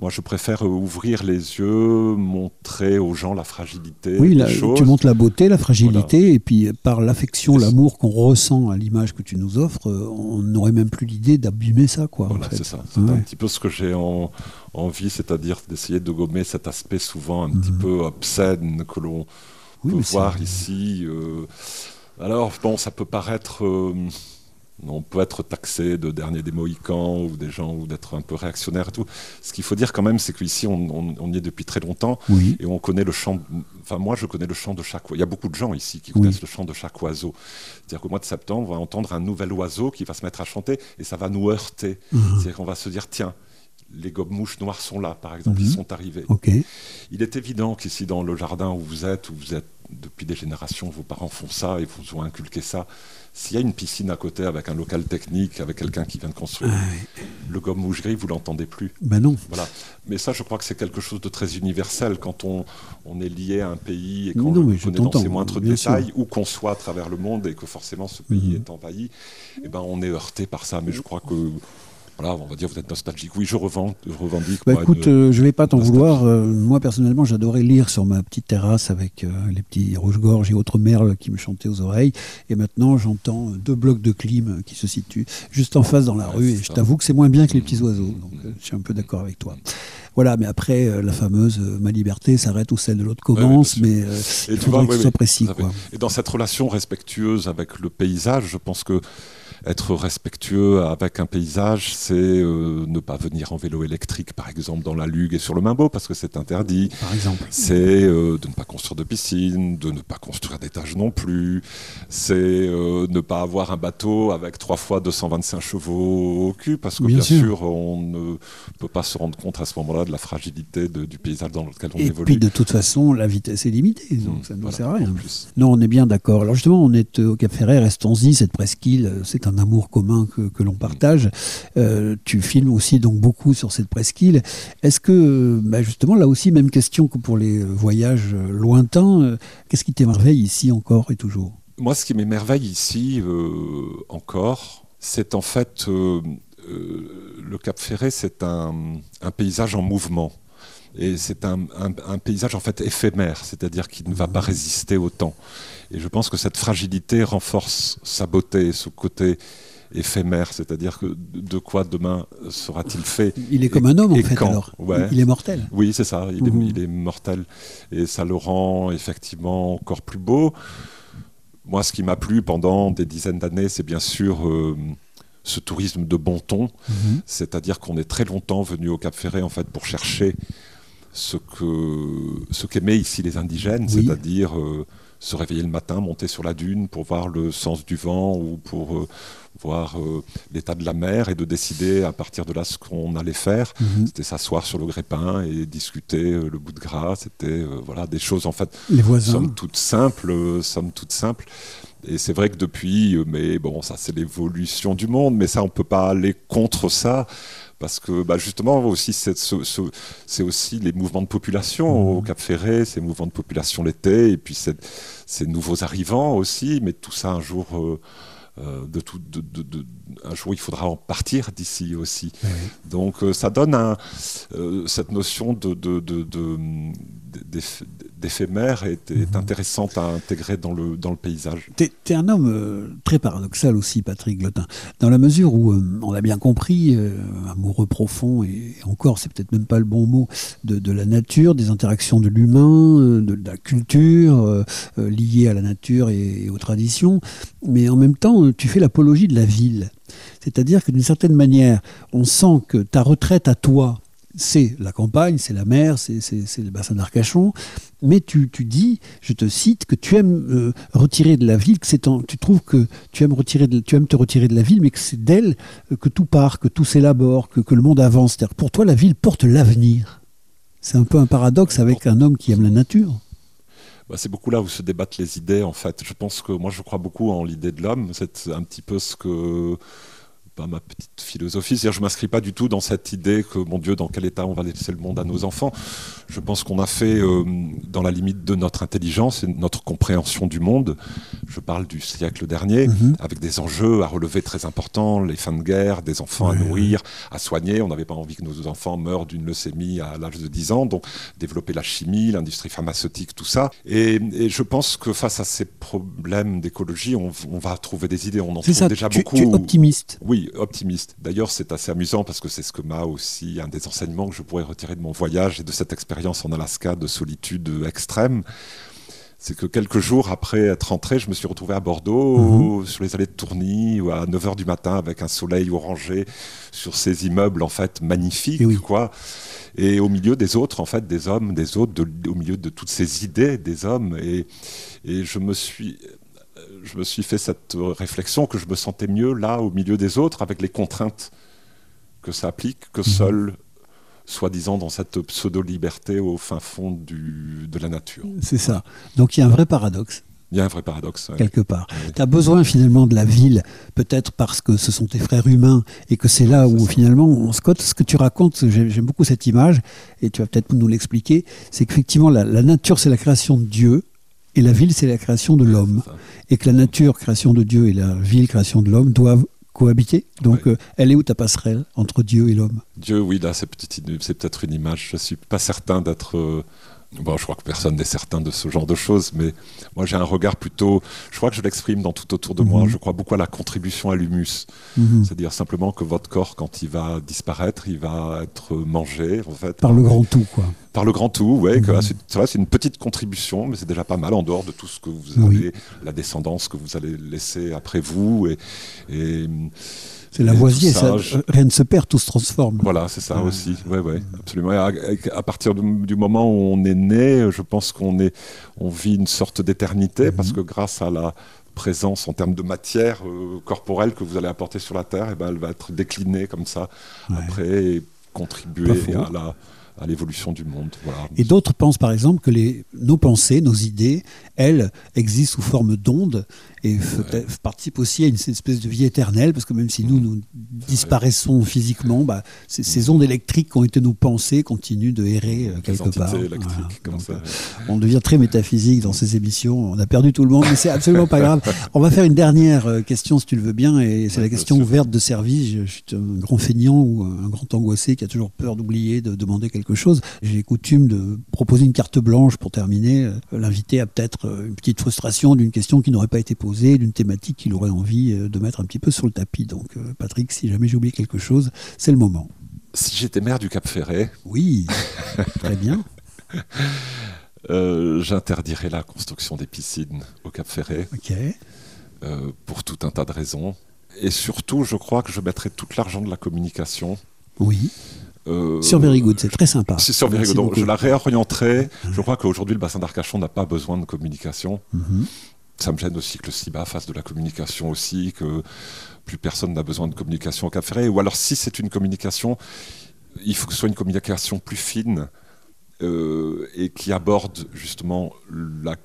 Moi, je préfère euh, ouvrir les yeux, montrer aux gens la fragilité oui, des choses. Tu montres la beauté, la fragilité, et puis par l'affection, l'amour qu'on ressent à l'image que tu nous offres, on n'aurait même plus l'idée d'abîmer ça. Quoi, voilà, c'est ça. C'est un petit peu ce que j'ai en, envie, c'est-à-dire d'essayer de gommer cet aspect souvent un petit mhm. peu obscène que l'on peut voir ici. Euh, alors, bon, ça peut paraître. Euh, on peut être taxé de dernier des Mohicans ou des gens ou d'être un peu réactionnaire et tout. Ce qu'il faut dire quand même, c'est qu'ici, on, on, y est depuis très longtemps et on connaît le chant. Enfin, moi, je connais le chant de chaque. Il y a beaucoup de gens ici qui connaissent le chant de chaque oiseau. C'est-à-dire qu'au mois de septembre, on va entendre un nouvel oiseau qui va se mettre à chanter et ça va nous heurter. C'est-à-dire qu'on va se dire, tiens, les gobes-mouches noires sont là, par exemple, ils sont arrivés. Il est évident qu'ici, dans le jardin où vous êtes, où vous êtes depuis des générations, vos parents font ça et vous ont inculqué ça. S'il y a une piscine à côté avec un local technique, avec quelqu'un qui vient de construire, ah le gomme mouche gris, vous l'entendez plus. Ben non. Voilà. Mais ça, je crois que c'est quelque chose de très universel quand on, on est lié à un pays et qu'on le connaît dans ses moindres détails, ou qu'on soit à travers le monde et que forcément ce pays mhm. est envahi, eh ben on est heurté par ça. Mais je crois que voilà, on va dire vous êtes nostalgique. Oui, je, revends, je revendique. Bah, écoute, euh, je vais pas t'en vouloir. Euh, moi, personnellement, j'adorais lire sur ma petite terrasse avec euh, les petits rouges-gorges et autres merles qui me chantaient aux oreilles. Et maintenant, j'entends deux blocs de clim qui se situent juste en face dans la rue. Et je t'avoue que c'est moins bien que les petits oiseaux. Donc, je suis un peu d'accord avec toi. Voilà, mais après, la fameuse ma liberté s'arrête où celle de l'autre commence, mais il faudrait que ce soit précis. Et dans cette relation respectueuse avec le paysage, je pense que être respectueux avec un paysage, c'est euh, ne pas venir en vélo électrique, par exemple, dans la Lugue et sur le Mimbeau, parce que c'est interdit. Par exemple. C'est euh, de ne pas construire de piscine, de ne pas construire d'étage non plus. C'est euh, ne pas avoir un bateau avec trois fois 225 chevaux au cul, parce que bien, sûr. on ne peut pas se rendre compte à ce moment-là de la fragilité du paysage dans lequel on évolue. Et puis, de toute façon, la vitesse est limitée, donc mmh, ça ne sert à rien. Non, on est bien d'accord. Alors justement, on est au Cap Ferret, restons-y, cette presqu'île, c'est un amour commun que, l'on partage. Euh, tu filmes aussi donc beaucoup sur cette presqu'île. Est-ce que, bah, justement, là aussi, même question que pour les voyages lointains, euh, qu'est-ce qui t'émerveille ici encore et toujours? Moi, ce qui m'émerveille ici euh, encore, c'est en fait le Cap Ferré, c'est un, paysage en mouvement. Et c'est un, un, paysage en fait éphémère, c'est-à-dire qui ne va pas résister au temps. Et je pense que cette fragilité renforce sa beauté, ce côté éphémère, c'est-à-dire que de quoi demain sera-t-il fait Il est comme un homme en fait alors. Il est mortel. Oui, c'est ça, il, est, mhm. il, est, mortel. Et ça le rend effectivement encore plus beau. Moi, ce qui m'a plu pendant des dizaines d'années, c'est bien sûr euh, ce tourisme de bon ton, mhm. c'est-à-dire qu'on est très longtemps venu au Cap Ferré en fait pour chercher ce que ce qu'aimaient ici les indigènes, c'est-à-dire euh, se réveiller le matin, monter sur la dune pour voir le sens du vent ou pour euh, voir euh, l'état de la mer et de décider à partir de là ce qu'on allait faire. Mhm. C'était s'asseoir sur le grépin et discuter le bout de gras. C'était voilà des choses en fait, Les voisins. somme toute simples, somme toute simples. Et c'est vrai que depuis, mais bon, ça c'est l'évolution du monde, mais ça on peut pas aller contre ça parce que bah, justement aussi c'est aussi les mouvements de population mmh. au Cap Ferré, ces mouvements de population l'été, et puis ces nouveaux arrivants aussi, mais tout ça un jour. Euh, euh, de tout, de, un jour il faudra en partir d'ici aussi. Donc euh, ça donne un, cette notion de, d'éphémère est, est, mhm. intéressante à intégrer dans le, dans le paysage. Tu es, un homme euh, très paradoxal aussi, Patrick Glotin, dans la mesure où, euh, on l'a bien compris, euh, amoureux profond, et encore, c'est peut-être même pas le bon mot, de, de la nature, des interactions de l'humain, de, la culture liée à la nature et aux traditions, mais en même temps, tu fais l'apologie de la ville. C'est-à-dire que d'une certaine manière, on sent que ta retraite à toi, c'est la campagne, c'est la mer, c'est le bassin d'Arcachon, mais tu, dis, je te cite, que tu aimes euh, retirer de la ville, que tu trouves que tu aimes, retirer tu aimes te retirer de la ville, mais que c'est d'elle euh, que tout part, que tout s'élabore, que, que, le monde avance. Pour toi, la ville porte l'avenir. C'est un peu un paradoxe avec un homme qui aime la nature. Bah, c'est beaucoup là où se débattent les idées, en fait. Je pense que moi, je crois beaucoup en l'idée de l'homme. C'est un petit peu ce que pas ma petite philosophie. C'est-à-dire, je m'inscris pas du tout dans cette idée que, mon Dieu, dans quel état on va laisser le monde à nos enfants. Je pense qu'on a fait, euh, dans la limite de notre intelligence et notre compréhension du monde, je parle du siècle dernier, mhm. avec des enjeux à relever très importants, les fins de guerre, des enfants à nourrir, à soigner. On n'avait pas envie que nos enfants meurent d'une leucémie à l'âge de 10 ans, donc développer la chimie, l'industrie pharmaceutique, tout ça. Et, je pense que face à ces problèmes d'écologie, on, va trouver des idées. On en trouve déjà beaucoup. Tu es optimiste. Oui, optimiste. D'ailleurs, c'est assez amusant parce que c'est ce que m'a aussi un des enseignements que je pourrais retirer de mon voyage et de cette expérience en Alaska de solitude extrême. C'est que quelques jours après être rentré, je me suis retrouvé à Bordeaux, mhm. sur les allées de Tourny, à 9h du matin, avec un soleil orangé sur ces immeubles, en fait, magnifiques, et quoi. Et au milieu des autres, en fait, des hommes, des autres, au milieu de toutes ces idées des hommes. Et, et je me suis je me suis fait cette réflexion que je me sentais mieux là, au milieu des autres, avec les contraintes que ça applique, que mhm. seul soi-disant dans cette pseudo-liberté au fin fond du, de la nature. C'est ça. Donc il y a un vrai paradoxe. Il y a un vrai paradoxe. Quelque part. Tu as besoin finalement de la ville, peut-être parce que ce sont tes frères humains et que c'est là où finalement, Scott, ce que tu racontes, j'aime beaucoup cette image, et tu vas peut-être nous l'expliquer, c'est qu'effectivement la, nature c'est la création de Dieu, et la ville c'est la création de l'homme. Et que la nature, création de Dieu, et la ville, création de l'homme, doivent cohabiter. Donc, euh, elle est où ta passerelle entre Dieu et l'homme? Dieu, oui, là, c'est peut-être une image. Je suis pas certain d'être euh, Bon, je crois que personne n'est certain de ce genre de choses, mais moi j'ai un regard plutôt. Je crois que je l'exprime dans tout autour de moi. Mhm. Je crois beaucoup à la contribution à l'humus, mhm. c'est-à-dire simplement que votre corps, quand il va disparaître, il va être mangé en fait par le grand tout, quoi. Par le grand tout, ouais. Mhm. c'est une petite contribution, mais c'est déjà pas mal en dehors de tout ce que vous avez, la descendance que vous allez laisser après vous et, et c'est Lavoisier, ça, rien ne se perd, tout se transforme. Voilà, c'est ça aussi. Ouais, ouais, absolument. à, partir du, moment où on est né, je pense qu'on est, on vit une sorte d'éternité parce mhm. que grâce à la présence en termes de matière euh, corporelle que vous allez apporter sur la Terre, et eh ben, elle va être déclinée comme ça après et contribuer à la à l'évolution du monde. Et d'autres pensent par exemple que les, nos pensées, nos idées, elles, existent sous forme d'ondes et participent aussi à une espèce de vie éternelle, parce que même si nous, nous disparaissons physiquement, bah, ces ondes électriques qui ont été nos pensées continuent de errer euh, quelque part. Euh, on devient très métaphysique dans ces émissions, on a perdu tout le monde, mais c'est absolument pas [LAUGHS] grave. On va faire une dernière euh, question, si tu le veux bien, et c'est la question ouverte de service. Je, suis un grand feignant ou un grand angoissé qui a toujours peur d'oublier de demander quelque chose. J'ai coutume de proposer une carte blanche pour terminer. L'invité a peut-être une petite frustration d'une question qui n'aurait pas été posée d'une thématique qu'il aurait envie euh, de mettre un petit peu sur le tapis. Donc, euh, Patrick, si jamais j'ai oublié quelque chose, c'est le moment. Si j'étais maire du Cap Ferret. Oui, [LAUGHS] très bien. Euh, j'interdirais la construction des piscines au Cap Ferret. Ok. pour tout un tas de raisons. Et surtout, je crois que je mettrais tout l'argent de la communication. Oui. sur Very Good, c'est très sympa. Sur Very Good, donc je la réorienterai. Je crois qu'aujourd'hui, le bassin d'Arcachon n'a pas besoin de communication. Mhm ça me gêne aussi que le CIBA fasse de la communication aussi, que plus personne n'a besoin de communication au Cap Ferret. Ou alors, si c'est une communication, il faut que ce soit une communication plus fine euh, et qui aborde justement la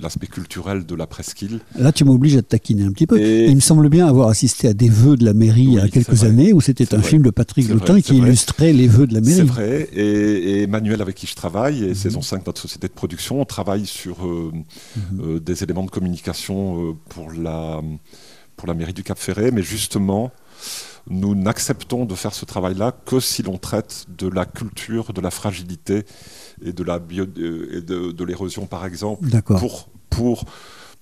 l'aspect culturel de la presqu'île. Là, tu m'obliges à te taquiner un petit peu. Il me semble bien avoir assisté à des vœux de la mairie il y a quelques années où c'était un film de Patrick Loutin qui illustrait les vœux de la mairie. C'est vrai. Et, Emmanuel, avec qui je travaille, et saison 5, notre société de production, on travaille sur euh, mhm. euh, des éléments de communication euh, pour, la, pour la mairie du Cap Ferret, mais justement nous n'acceptons de faire ce travail-là que si l'on traite de la culture, de la fragilité et de la bio, et de, de l'érosion, par exemple, pour, pour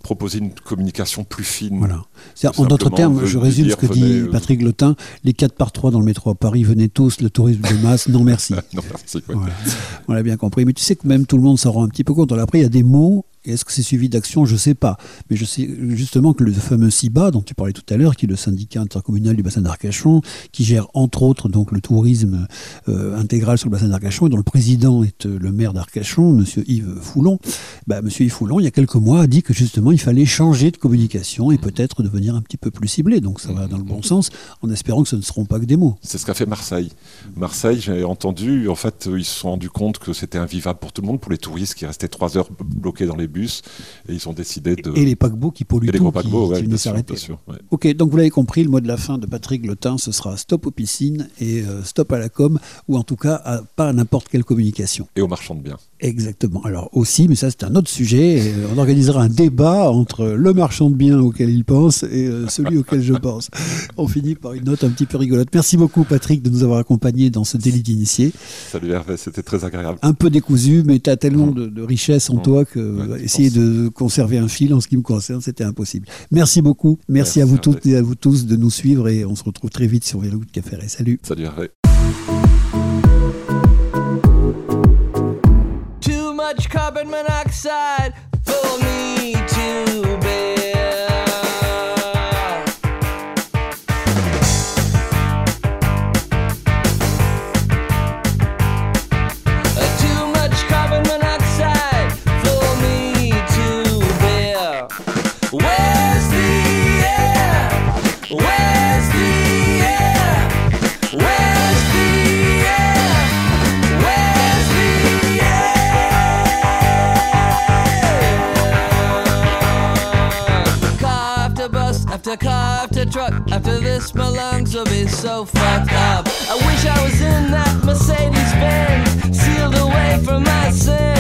proposer une communication plus fine. Voilà. En d'autres termes, je résume ce que dit euh, Patrick Lotin, les 4 par 3 dans le métro à Paris, venez tous, le tourisme de masse, non merci. [LAUGHS] non merci, On l'a bien compris. Mais tu sais que même tout le monde s'en rend un petit peu compte. après, il y a des mots est-ce que c'est suivi d'action Je ne sais pas. Mais je sais justement que le fameux CIBA, dont tu parlais tout à l'heure, qui est le syndicat intercommunal du bassin d'Arcachon, qui gère entre autres donc le tourisme euh, intégral sur le bassin d'Arcachon, et dont le président est euh, le maire d'Arcachon, M. Yves Foulon. Bah, M. Yves Foulon, il y a quelques mois, a dit que justement il fallait changer de communication et peut-être devenir un petit peu plus ciblé. Donc ça va dans le bon sens, en espérant que ce ne seront pas que des mots. C'est ce qu'a fait Marseille. Marseille, j'ai entendu, en fait, ils se sont rendus compte que c'était invivable pour tout le monde, pour les touristes qui restaient trois heures bloqués dans les bus et ils ont décidé de. Et les paquebots qui polluent tout, qui, qui s'arrêter. Ok, donc vous l'avez compris, le mot de la fin de Patrick Lotin, ce sera stop aux piscines et euh, stop à la com, ou en tout cas à, pas à n'importe quelle communication. Et aux marchands de biens. Exactement. Alors aussi, mais ça c'est un autre sujet, euh, on organisera un débat entre le marchand de biens auquel il pense et euh, celui auquel je pense. [LAUGHS] On finit par une note un petit peu rigolote. Merci beaucoup Patrick de nous avoir accompagnés dans ce délit d'initié. Salut Hervé, c'était très agréable. Un peu décousu, mais tu as tellement de, de, richesse en toi que essayer de conserver un fil en ce qui me concerne, c'était impossible. Merci beaucoup. Merci, à vous toutes et à vous tous de nous suivre et on se retrouve très vite sur Vélo de Café. Salut. Salut Hervé. much carbon monoxide for me truck. After this, my lungs will be so fucked up. I wish I was in that Mercedes Benz, sealed away from my sins.